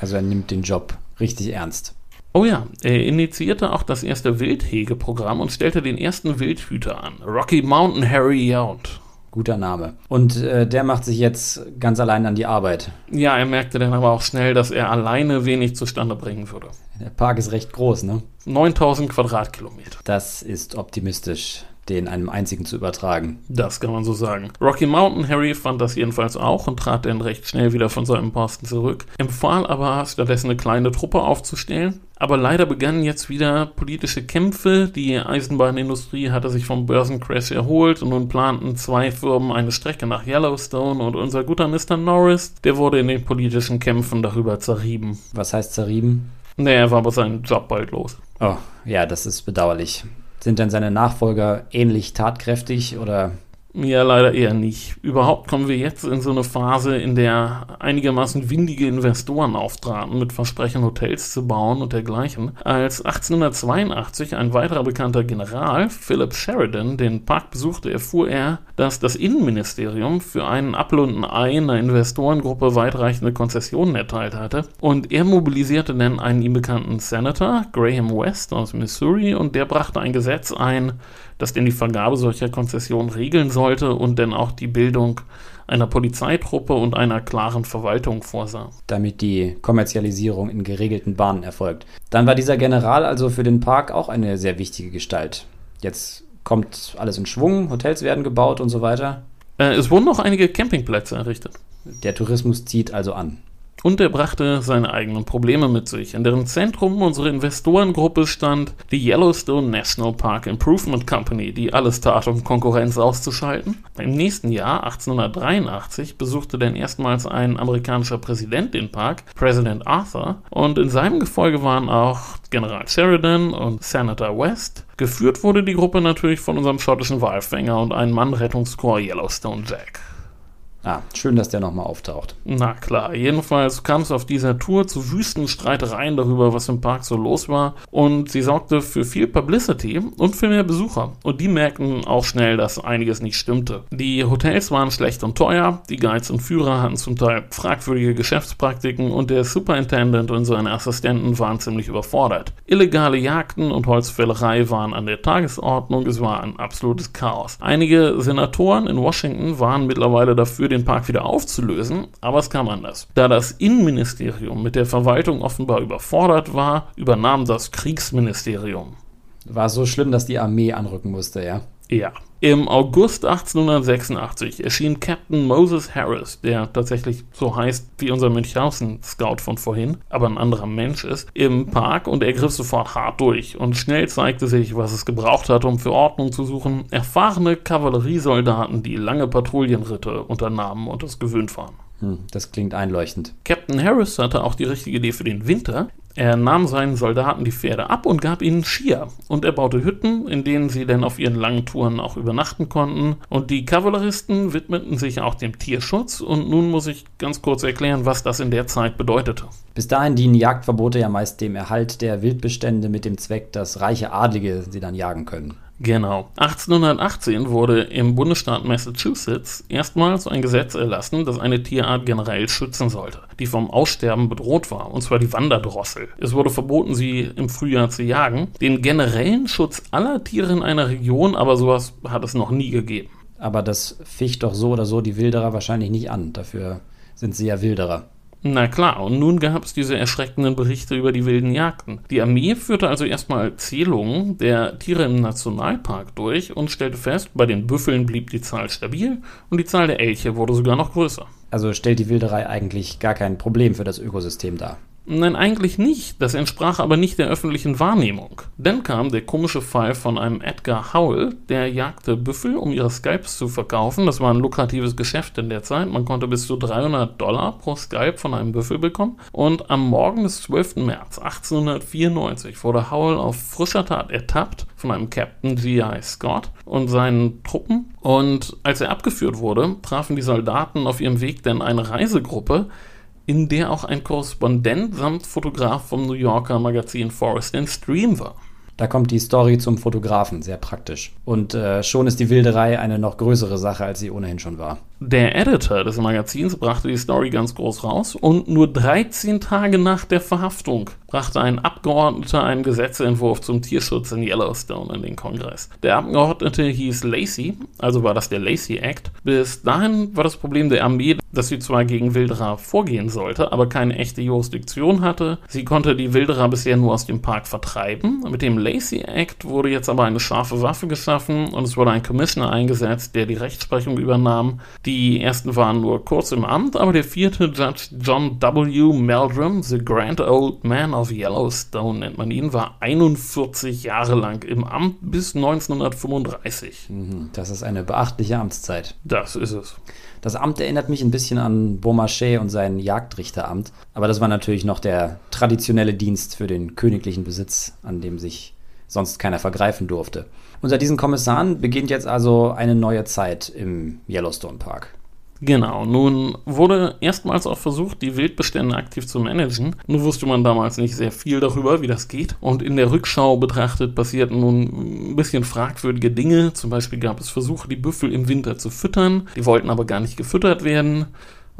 Also er nimmt den Job richtig ernst. Oh ja, er initiierte auch das erste Wildhegeprogramm und stellte den ersten Wildhüter an. Rocky Mountain Harry Yount. Guter Name. Und äh, der macht sich jetzt ganz allein an die Arbeit. Ja, er merkte dann aber auch schnell, dass er alleine wenig zustande bringen würde. Der Park ist recht groß, ne? 9000 Quadratkilometer. Das ist optimistisch. Den einem einzigen zu übertragen. Das kann man so sagen. Rocky Mountain Harry fand das jedenfalls auch und trat dann recht schnell wieder von seinem Posten zurück, empfahl aber stattdessen eine kleine Truppe aufzustellen. Aber leider begannen jetzt wieder politische Kämpfe. Die Eisenbahnindustrie hatte sich vom Börsencrash erholt und nun planten zwei Firmen eine Strecke nach Yellowstone und unser guter Mr. Norris, der wurde in den politischen Kämpfen darüber zerrieben. Was heißt zerrieben? Nee, er war aber seinen Job bald los. Oh, ja, das ist bedauerlich. Sind denn seine Nachfolger ähnlich tatkräftig oder ja, leider eher nicht. Überhaupt kommen wir jetzt in so eine Phase, in der einigermaßen windige Investoren auftraten, mit Versprechen Hotels zu bauen und dergleichen. Als 1882 ein weiterer bekannter General, Philip Sheridan, den Park besuchte, erfuhr er, dass das Innenministerium für einen Appel Ei einer Investorengruppe weitreichende Konzessionen erteilt hatte. Und er mobilisierte dann einen ihm bekannten Senator, Graham West aus Missouri, und der brachte ein Gesetz ein, das denn die Vergabe solcher Konzessionen regeln sollte und dann auch die Bildung einer Polizeitruppe und einer klaren Verwaltung vorsah. Damit die Kommerzialisierung in geregelten Bahnen erfolgt. Dann war dieser General also für den Park auch eine sehr wichtige Gestalt. Jetzt kommt alles in Schwung, Hotels werden gebaut und so weiter. Äh, es wurden noch einige Campingplätze errichtet. Der Tourismus zieht also an. Und er brachte seine eigenen Probleme mit sich. In deren Zentrum unserer Investorengruppe stand die Yellowstone National Park Improvement Company, die alles tat, um Konkurrenz auszuschalten. Im nächsten Jahr, 1883, besuchte dann erstmals ein amerikanischer Präsident den Park, President Arthur, und in seinem Gefolge waren auch General Sheridan und Senator West. Geführt wurde die Gruppe natürlich von unserem schottischen Walfänger und einem Mann-Rettungskorps Yellowstone Jack. Ah, schön, dass der nochmal auftaucht. Na klar, jedenfalls kam es auf dieser Tour zu wüsten Streitereien darüber, was im Park so los war. Und sie sorgte für viel Publicity und für mehr Besucher. Und die merkten auch schnell, dass einiges nicht stimmte. Die Hotels waren schlecht und teuer, die Guides und Führer hatten zum Teil fragwürdige Geschäftspraktiken und der Superintendent und seine Assistenten waren ziemlich überfordert. Illegale Jagden und Holzfällerei waren an der Tagesordnung, es war ein absolutes Chaos. Einige Senatoren in Washington waren mittlerweile dafür, den Park wieder aufzulösen, aber es kam anders. Da das Innenministerium mit der Verwaltung offenbar überfordert war, übernahm das Kriegsministerium. War so schlimm, dass die Armee anrücken musste, ja? Ja. Im August 1886 erschien Captain Moses Harris, der tatsächlich so heißt wie unser Münchhausen-Scout von vorhin, aber ein anderer Mensch ist, im Park und er griff sofort hart durch. Und schnell zeigte sich, was es gebraucht hat, um für Ordnung zu suchen. Erfahrene Kavalleriesoldaten, die lange Patrouillenritte unternahmen und es gewöhnt waren. Hm, das klingt einleuchtend. Captain Harris hatte auch die richtige Idee für den Winter. Er nahm seinen Soldaten die Pferde ab und gab ihnen Skier. Und er baute Hütten, in denen sie dann auf ihren langen Touren auch übernachten konnten. Und die Kavalleristen widmeten sich auch dem Tierschutz. Und nun muss ich ganz kurz erklären, was das in der Zeit bedeutete. Bis dahin dienen Jagdverbote ja meist dem Erhalt der Wildbestände mit dem Zweck, dass reiche Adlige sie dann jagen können. Genau. 1818 wurde im Bundesstaat Massachusetts erstmals ein Gesetz erlassen, das eine Tierart generell schützen sollte, die vom Aussterben bedroht war, und zwar die Wanderdrossel. Es wurde verboten, sie im Frühjahr zu jagen. Den generellen Schutz aller Tiere in einer Region, aber sowas hat es noch nie gegeben. Aber das ficht doch so oder so die Wilderer wahrscheinlich nicht an. Dafür sind sie ja Wilderer. Na klar, und nun gab es diese erschreckenden Berichte über die wilden Jagden. Die Armee führte also erstmal Zählungen der Tiere im Nationalpark durch und stellte fest, bei den Büffeln blieb die Zahl stabil und die Zahl der Elche wurde sogar noch größer. Also stellt die Wilderei eigentlich gar kein Problem für das Ökosystem dar. Nein, eigentlich nicht. Das entsprach aber nicht der öffentlichen Wahrnehmung. Dann kam der komische Fall von einem Edgar Howell, der jagte Büffel, um ihre Scalps zu verkaufen. Das war ein lukratives Geschäft in der Zeit. Man konnte bis zu 300 Dollar pro Scalp von einem Büffel bekommen. Und am Morgen des 12. März 1894 wurde Howell auf frischer Tat ertappt von einem Captain G.I. Scott und seinen Truppen. Und als er abgeführt wurde, trafen die Soldaten auf ihrem Weg dann eine Reisegruppe, in der auch ein Korrespondent samt Fotograf vom New Yorker Magazin Forest and Stream war. Da kommt die Story zum Fotografen, sehr praktisch. Und äh, schon ist die Wilderei eine noch größere Sache, als sie ohnehin schon war. Der Editor des Magazins brachte die Story ganz groß raus und nur 13 Tage nach der Verhaftung brachte ein Abgeordneter einen Gesetzentwurf zum Tierschutz in Yellowstone in den Kongress. Der Abgeordnete hieß Lacey, also war das der Lacey Act. Bis dahin war das Problem der Armee, dass sie zwar gegen Wilderer vorgehen sollte, aber keine echte Jurisdiktion hatte. Sie konnte die Wilderer bisher nur aus dem Park vertreiben. Mit dem Lacey Act wurde jetzt aber eine scharfe Waffe geschaffen und es wurde ein Commissioner eingesetzt, der die Rechtsprechung übernahm. Die ersten waren nur kurz im Amt, aber der vierte Judge John W. Meldrum, the Grand Old Man of Yellowstone nennt man ihn, war 41 Jahre lang im Amt bis 1935. Mhm, das ist eine beachtliche Amtszeit. Das ist es. Das Amt erinnert mich ein bisschen an Beaumarchais und sein Jagdrichteramt, aber das war natürlich noch der traditionelle Dienst für den königlichen Besitz, an dem sich sonst keiner vergreifen durfte. Unter diesen Kommissaren beginnt jetzt also eine neue Zeit im Yellowstone Park. Genau, nun wurde erstmals auch versucht, die Wildbestände aktiv zu managen. Nur wusste man damals nicht sehr viel darüber, wie das geht. Und in der Rückschau betrachtet passierten nun ein bisschen fragwürdige Dinge. Zum Beispiel gab es Versuche, die Büffel im Winter zu füttern. Die wollten aber gar nicht gefüttert werden.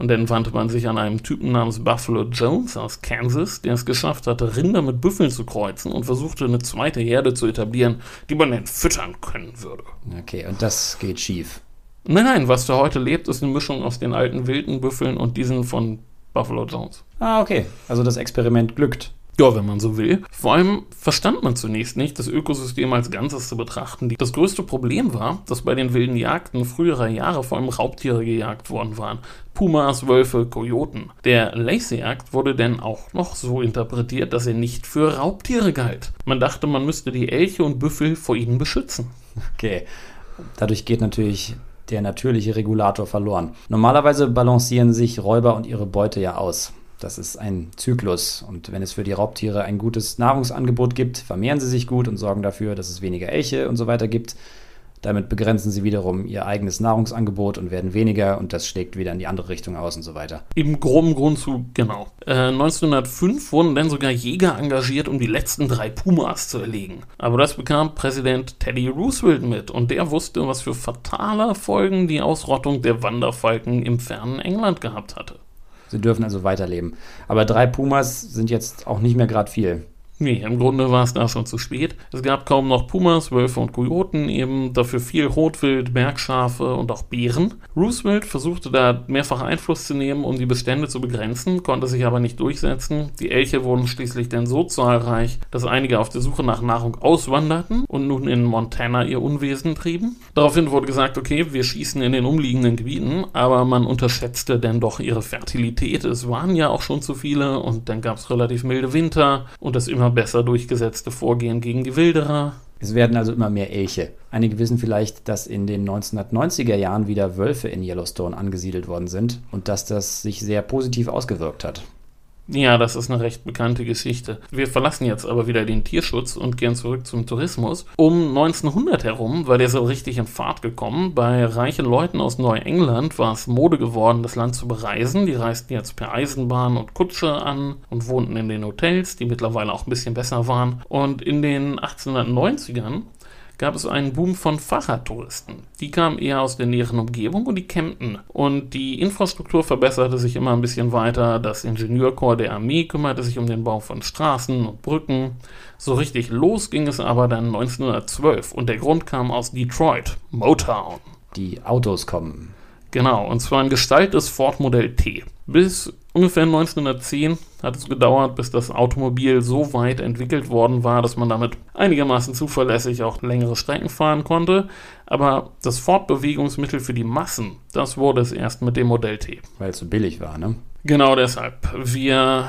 Und dann wandte man sich an einen Typen namens Buffalo Jones aus Kansas, der es geschafft hatte, Rinder mit Büffeln zu kreuzen und versuchte, eine zweite Herde zu etablieren, die man dann füttern können würde. Okay, und das geht schief. Nein, nein, was du heute lebt, ist eine Mischung aus den alten wilden Büffeln und diesen von Buffalo Jones. Ah, okay. Also das Experiment glückt. Ja, wenn man so will. Vor allem verstand man zunächst nicht, das Ökosystem als Ganzes zu betrachten. Das größte Problem war, dass bei den wilden Jagden früherer Jahre vor allem Raubtiere gejagt worden waren. Pumas, Wölfe, Kojoten. Der Lacey-Akt wurde denn auch noch so interpretiert, dass er nicht für Raubtiere galt. Man dachte, man müsste die Elche und Büffel vor ihnen beschützen. Okay. Dadurch geht natürlich der natürliche Regulator verloren. Normalerweise balancieren sich Räuber und ihre Beute ja aus. Das ist ein Zyklus. Und wenn es für die Raubtiere ein gutes Nahrungsangebot gibt, vermehren sie sich gut und sorgen dafür, dass es weniger Elche und so weiter gibt. Damit begrenzen sie wiederum ihr eigenes Nahrungsangebot und werden weniger und das schlägt wieder in die andere Richtung aus und so weiter. Im groben Grundzug, genau. Äh, 1905 wurden dann sogar Jäger engagiert, um die letzten drei Pumas zu erlegen. Aber das bekam Präsident Teddy Roosevelt mit und der wusste, was für fatale Folgen die Ausrottung der Wanderfalken im fernen England gehabt hatte. Sie dürfen also weiterleben. Aber drei Pumas sind jetzt auch nicht mehr gerade viel. Nee, im Grunde war es da schon zu spät. Es gab kaum noch Pumas, Wölfe und Kojoten, eben dafür viel Rotwild, Bergschafe und auch Bären. Roosevelt versuchte da mehrfach Einfluss zu nehmen, um die Bestände zu begrenzen, konnte sich aber nicht durchsetzen. Die Elche wurden schließlich dann so zahlreich, dass einige auf der Suche nach Nahrung auswanderten und nun in Montana ihr Unwesen trieben. Daraufhin wurde gesagt, okay, wir schießen in den umliegenden Gebieten, aber man unterschätzte dann doch ihre Fertilität. Es waren ja auch schon zu viele und dann gab es relativ milde Winter und das immer besser durchgesetzte Vorgehen gegen die Wilderer. Es werden also immer mehr Elche. Einige wissen vielleicht, dass in den 1990er Jahren wieder Wölfe in Yellowstone angesiedelt worden sind und dass das sich sehr positiv ausgewirkt hat. Ja, das ist eine recht bekannte Geschichte. Wir verlassen jetzt aber wieder den Tierschutz und gehen zurück zum Tourismus. Um 1900 herum war der so richtig in Fahrt gekommen. Bei reichen Leuten aus Neuengland war es Mode geworden, das Land zu bereisen. Die reisten jetzt per Eisenbahn und Kutsche an und wohnten in den Hotels, die mittlerweile auch ein bisschen besser waren. Und in den 1890ern gab es einen Boom von Fahrradtouristen. Die kamen eher aus der näheren Umgebung und die campten. Und die Infrastruktur verbesserte sich immer ein bisschen weiter. Das Ingenieurkorps der Armee kümmerte sich um den Bau von Straßen und Brücken. So richtig los ging es aber dann 1912 und der Grund kam aus Detroit, Motown. Die Autos kommen. Genau, und zwar in Gestalt des Ford Modell T. Bis ungefähr 1910 hat es gedauert, bis das Automobil so weit entwickelt worden war, dass man damit einigermaßen zuverlässig auch längere Strecken fahren konnte. Aber das Fortbewegungsmittel für die Massen, das wurde es erst mit dem Modell T. Weil es so billig war, ne? Genau deshalb. Wir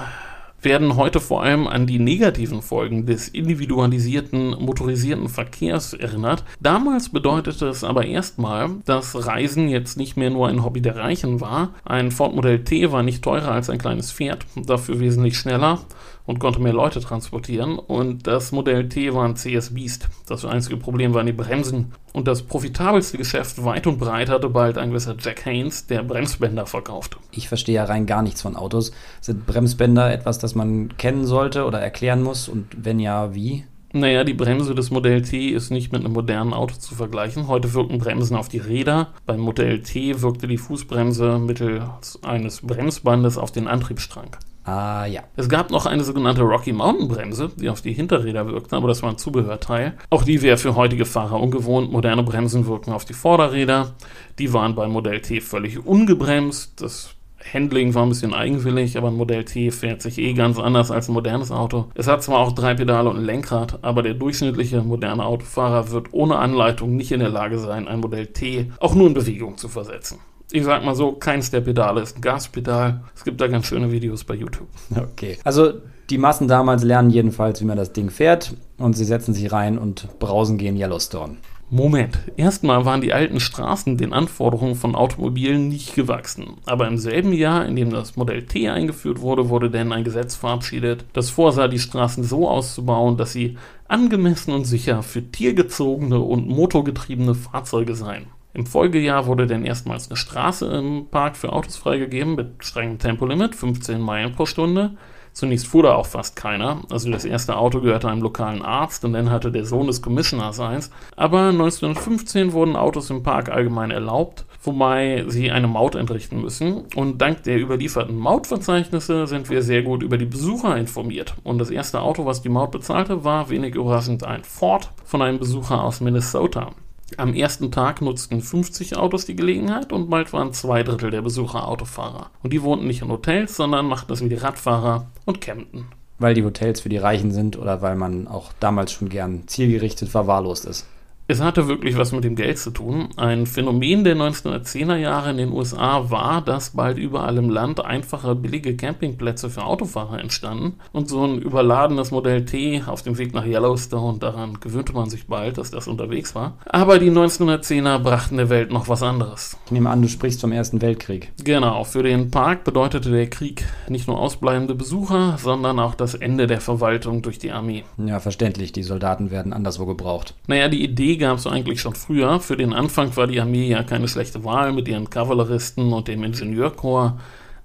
werden heute vor allem an die negativen Folgen des individualisierten motorisierten Verkehrs erinnert. Damals bedeutete es aber erstmal, dass Reisen jetzt nicht mehr nur ein Hobby der Reichen war. Ein Ford Modell T war nicht teurer als ein kleines Pferd, dafür wesentlich schneller und konnte mehr Leute transportieren. Und das Modell T war ein CS Beast. Das einzige Problem waren die Bremsen. Und das profitabelste Geschäft weit und breit hatte bald ein gewisser Jack Haynes, der Bremsbänder verkaufte. Ich verstehe ja rein gar nichts von Autos. Sind Bremsbänder etwas, das man kennen sollte oder erklären muss? Und wenn ja, wie? Naja, die Bremse des Modell T ist nicht mit einem modernen Auto zu vergleichen. Heute wirken Bremsen auf die Räder. Beim Modell T wirkte die Fußbremse mittels eines Bremsbandes auf den Antriebsstrang. Ah ja. Es gab noch eine sogenannte Rocky Mountain Bremse, die auf die Hinterräder wirkte, aber das war ein Zubehörteil. Auch die wäre für heutige Fahrer ungewohnt. Moderne Bremsen wirken auf die Vorderräder. Die waren beim Modell T völlig ungebremst. Das Handling war ein bisschen eigenwillig, aber ein Modell T fährt sich eh ganz anders als ein modernes Auto. Es hat zwar auch drei Pedale und ein Lenkrad, aber der durchschnittliche moderne Autofahrer wird ohne Anleitung nicht in der Lage sein, ein Modell T auch nur in Bewegung zu versetzen. Ich sag mal so, keins der Pedale ist ein Gaspedal. Es gibt da ganz schöne Videos bei YouTube. Okay. Also die Massen damals lernen jedenfalls, wie man das Ding fährt und sie setzen sich rein und brausen gehen Yellowstone. Moment, erstmal waren die alten Straßen den Anforderungen von Automobilen nicht gewachsen. Aber im selben Jahr, in dem das Modell T eingeführt wurde, wurde denn ein Gesetz verabschiedet, das vorsah, die Straßen so auszubauen, dass sie angemessen und sicher für tiergezogene und motorgetriebene Fahrzeuge seien. Im Folgejahr wurde dann erstmals eine Straße im Park für Autos freigegeben mit strengem Tempolimit, 15 Meilen pro Stunde. Zunächst fuhr da auch fast keiner. Also das erste Auto gehörte einem lokalen Arzt und dann hatte der Sohn des Commissioners eins. Aber 1915 wurden Autos im Park allgemein erlaubt, wobei sie eine Maut entrichten müssen. Und dank der überlieferten Mautverzeichnisse sind wir sehr gut über die Besucher informiert. Und das erste Auto, was die Maut bezahlte, war wenig überraschend ein Ford von einem Besucher aus Minnesota. Am ersten Tag nutzten 50 Autos die Gelegenheit und bald waren zwei Drittel der Besucher Autofahrer. Und die wohnten nicht in Hotels, sondern machten es wie die Radfahrer und campten. Weil die Hotels für die Reichen sind oder weil man auch damals schon gern zielgerichtet verwahrlost ist. Es hatte wirklich was mit dem Geld zu tun. Ein Phänomen der 1910er Jahre in den USA war, dass bald überall im Land einfache, billige Campingplätze für Autofahrer entstanden. Und so ein überladenes Modell T auf dem Weg nach Yellowstone, daran gewöhnte man sich bald, dass das unterwegs war. Aber die 1910er brachten der Welt noch was anderes. Ich nehme an, du sprichst vom Ersten Weltkrieg. Genau, für den Park bedeutete der Krieg nicht nur ausbleibende Besucher, sondern auch das Ende der Verwaltung durch die Armee. Ja, verständlich, die Soldaten werden anderswo gebraucht. Naja, die Idee gab es eigentlich schon früher. Für den Anfang war die Armee ja keine schlechte Wahl mit ihren Kavalleristen und dem Ingenieurkorps.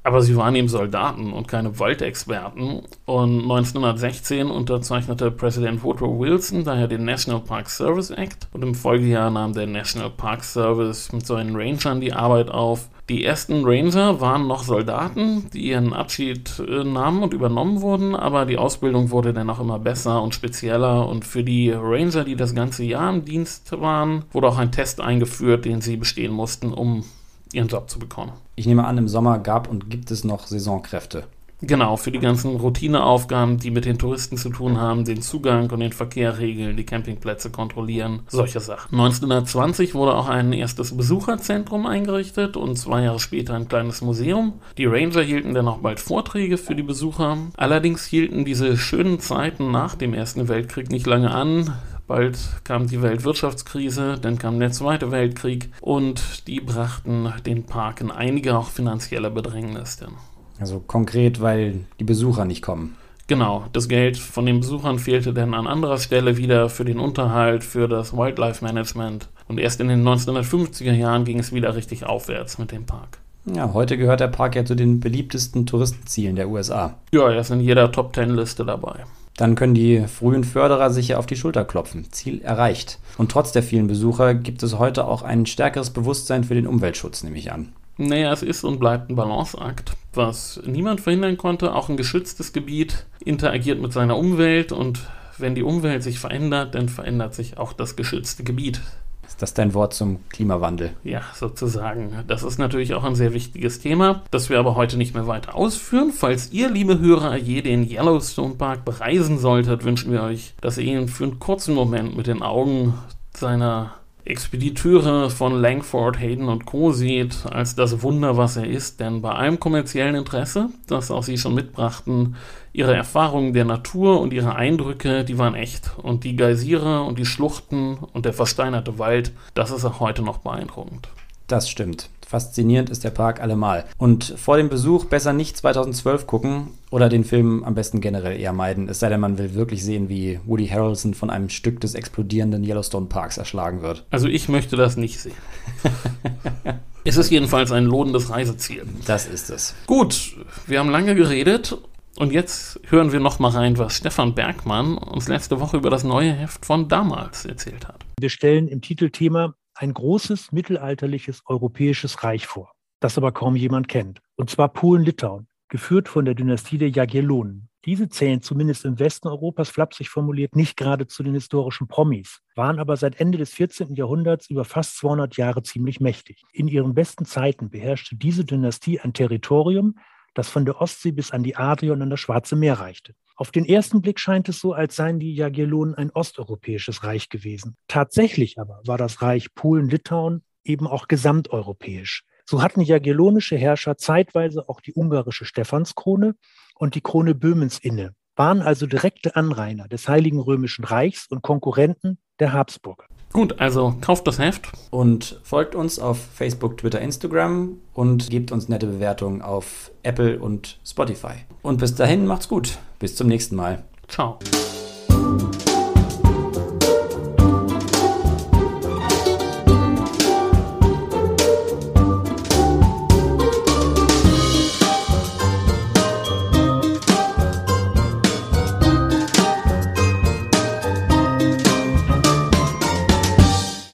Aber sie waren eben Soldaten und keine Waldexperten. Und 1916 unterzeichnete Präsident Woodrow Wilson daher den National Park Service Act. Und im Folgejahr nahm der National Park Service mit seinen Rangern die Arbeit auf. Die ersten Ranger waren noch Soldaten, die ihren Abschied äh, nahmen und übernommen wurden, aber die Ausbildung wurde dann auch immer besser und spezieller. Und für die Ranger, die das ganze Jahr im Dienst waren, wurde auch ein Test eingeführt, den sie bestehen mussten, um ihren Job zu bekommen. Ich nehme an, im Sommer gab und gibt es noch Saisonkräfte. Genau, für die ganzen Routineaufgaben, die mit den Touristen zu tun haben, den Zugang und den Verkehr regeln, die Campingplätze kontrollieren, solche Sachen. 1920 wurde auch ein erstes Besucherzentrum eingerichtet und zwei Jahre später ein kleines Museum. Die Ranger hielten dann auch bald Vorträge für die Besucher. Allerdings hielten diese schönen Zeiten nach dem Ersten Weltkrieg nicht lange an. Bald kam die Weltwirtschaftskrise, dann kam der Zweite Weltkrieg und die brachten den Park in einige auch finanzielle Bedrängnis. Also konkret, weil die Besucher nicht kommen. Genau, das Geld von den Besuchern fehlte dann an anderer Stelle wieder für den Unterhalt, für das Wildlife Management. Und erst in den 1950er Jahren ging es wieder richtig aufwärts mit dem Park. Ja, heute gehört der Park ja zu den beliebtesten Touristenzielen der USA. Ja, er ist in jeder Top Ten Liste dabei. Dann können die frühen Förderer sich auf die Schulter klopfen. Ziel erreicht. Und trotz der vielen Besucher gibt es heute auch ein stärkeres Bewusstsein für den Umweltschutz, nehme ich an. Naja, es ist und bleibt ein Balanceakt. Was niemand verhindern konnte, auch ein geschütztes Gebiet interagiert mit seiner Umwelt und wenn die Umwelt sich verändert, dann verändert sich auch das geschützte Gebiet. Ist das dein Wort zum Klimawandel? Ja, sozusagen. Das ist natürlich auch ein sehr wichtiges Thema, das wir aber heute nicht mehr weiter ausführen. Falls ihr, liebe Hörer, je den Yellowstone Park bereisen solltet, wünschen wir euch, dass ihr ihn für einen kurzen Moment mit den Augen seiner Expediteure von Langford, Hayden und Co. sieht als das Wunder, was er ist, denn bei allem kommerziellen Interesse, das auch sie schon mitbrachten, ihre Erfahrungen der Natur und ihre Eindrücke, die waren echt. Und die Geysire und die Schluchten und der versteinerte Wald, das ist auch heute noch beeindruckend. Das stimmt. Faszinierend ist der Park allemal. Und vor dem Besuch besser nicht 2012 gucken oder den Film am besten generell eher meiden, es sei denn, man will wirklich sehen, wie Woody Harrelson von einem Stück des explodierenden Yellowstone Parks erschlagen wird. Also ich möchte das nicht sehen. es ist jedenfalls ein lohnendes Reiseziel. Das ist es. Gut, wir haben lange geredet und jetzt hören wir noch mal rein, was Stefan Bergmann uns letzte Woche über das neue Heft von damals erzählt hat. Wir stellen im Titelthema ein großes mittelalterliches europäisches Reich vor, das aber kaum jemand kennt. Und zwar Polen-Litauen. geführt von der Dynastie der Jagiellonen. Diese zählen zumindest im Westen Europas flapsig formuliert nicht gerade zu den historischen Promis, waren aber seit Ende des 14. Jahrhunderts über fast 200 Jahre ziemlich mächtig. In ihren besten Zeiten beherrschte diese Dynastie ein Territorium, das von der Ostsee bis an die Adria und an das Schwarze Meer reichte. Auf den ersten Blick scheint es so, als seien die Jagiellonen ein osteuropäisches Reich gewesen. Tatsächlich aber war das Reich Polen-Litauen eben auch gesamteuropäisch. So hatten jagiellonische Herrscher zeitweise auch die ungarische Stephanskrone und die Krone Böhmens inne, waren also direkte Anrainer des Heiligen Römischen Reichs und Konkurrenten der Habsburger. Gut, also kauft das Heft. Und folgt uns auf Facebook, Twitter, Instagram und gebt uns nette Bewertungen auf Apple und Spotify. Und bis dahin macht's gut. Bis zum nächsten Mal. Ciao.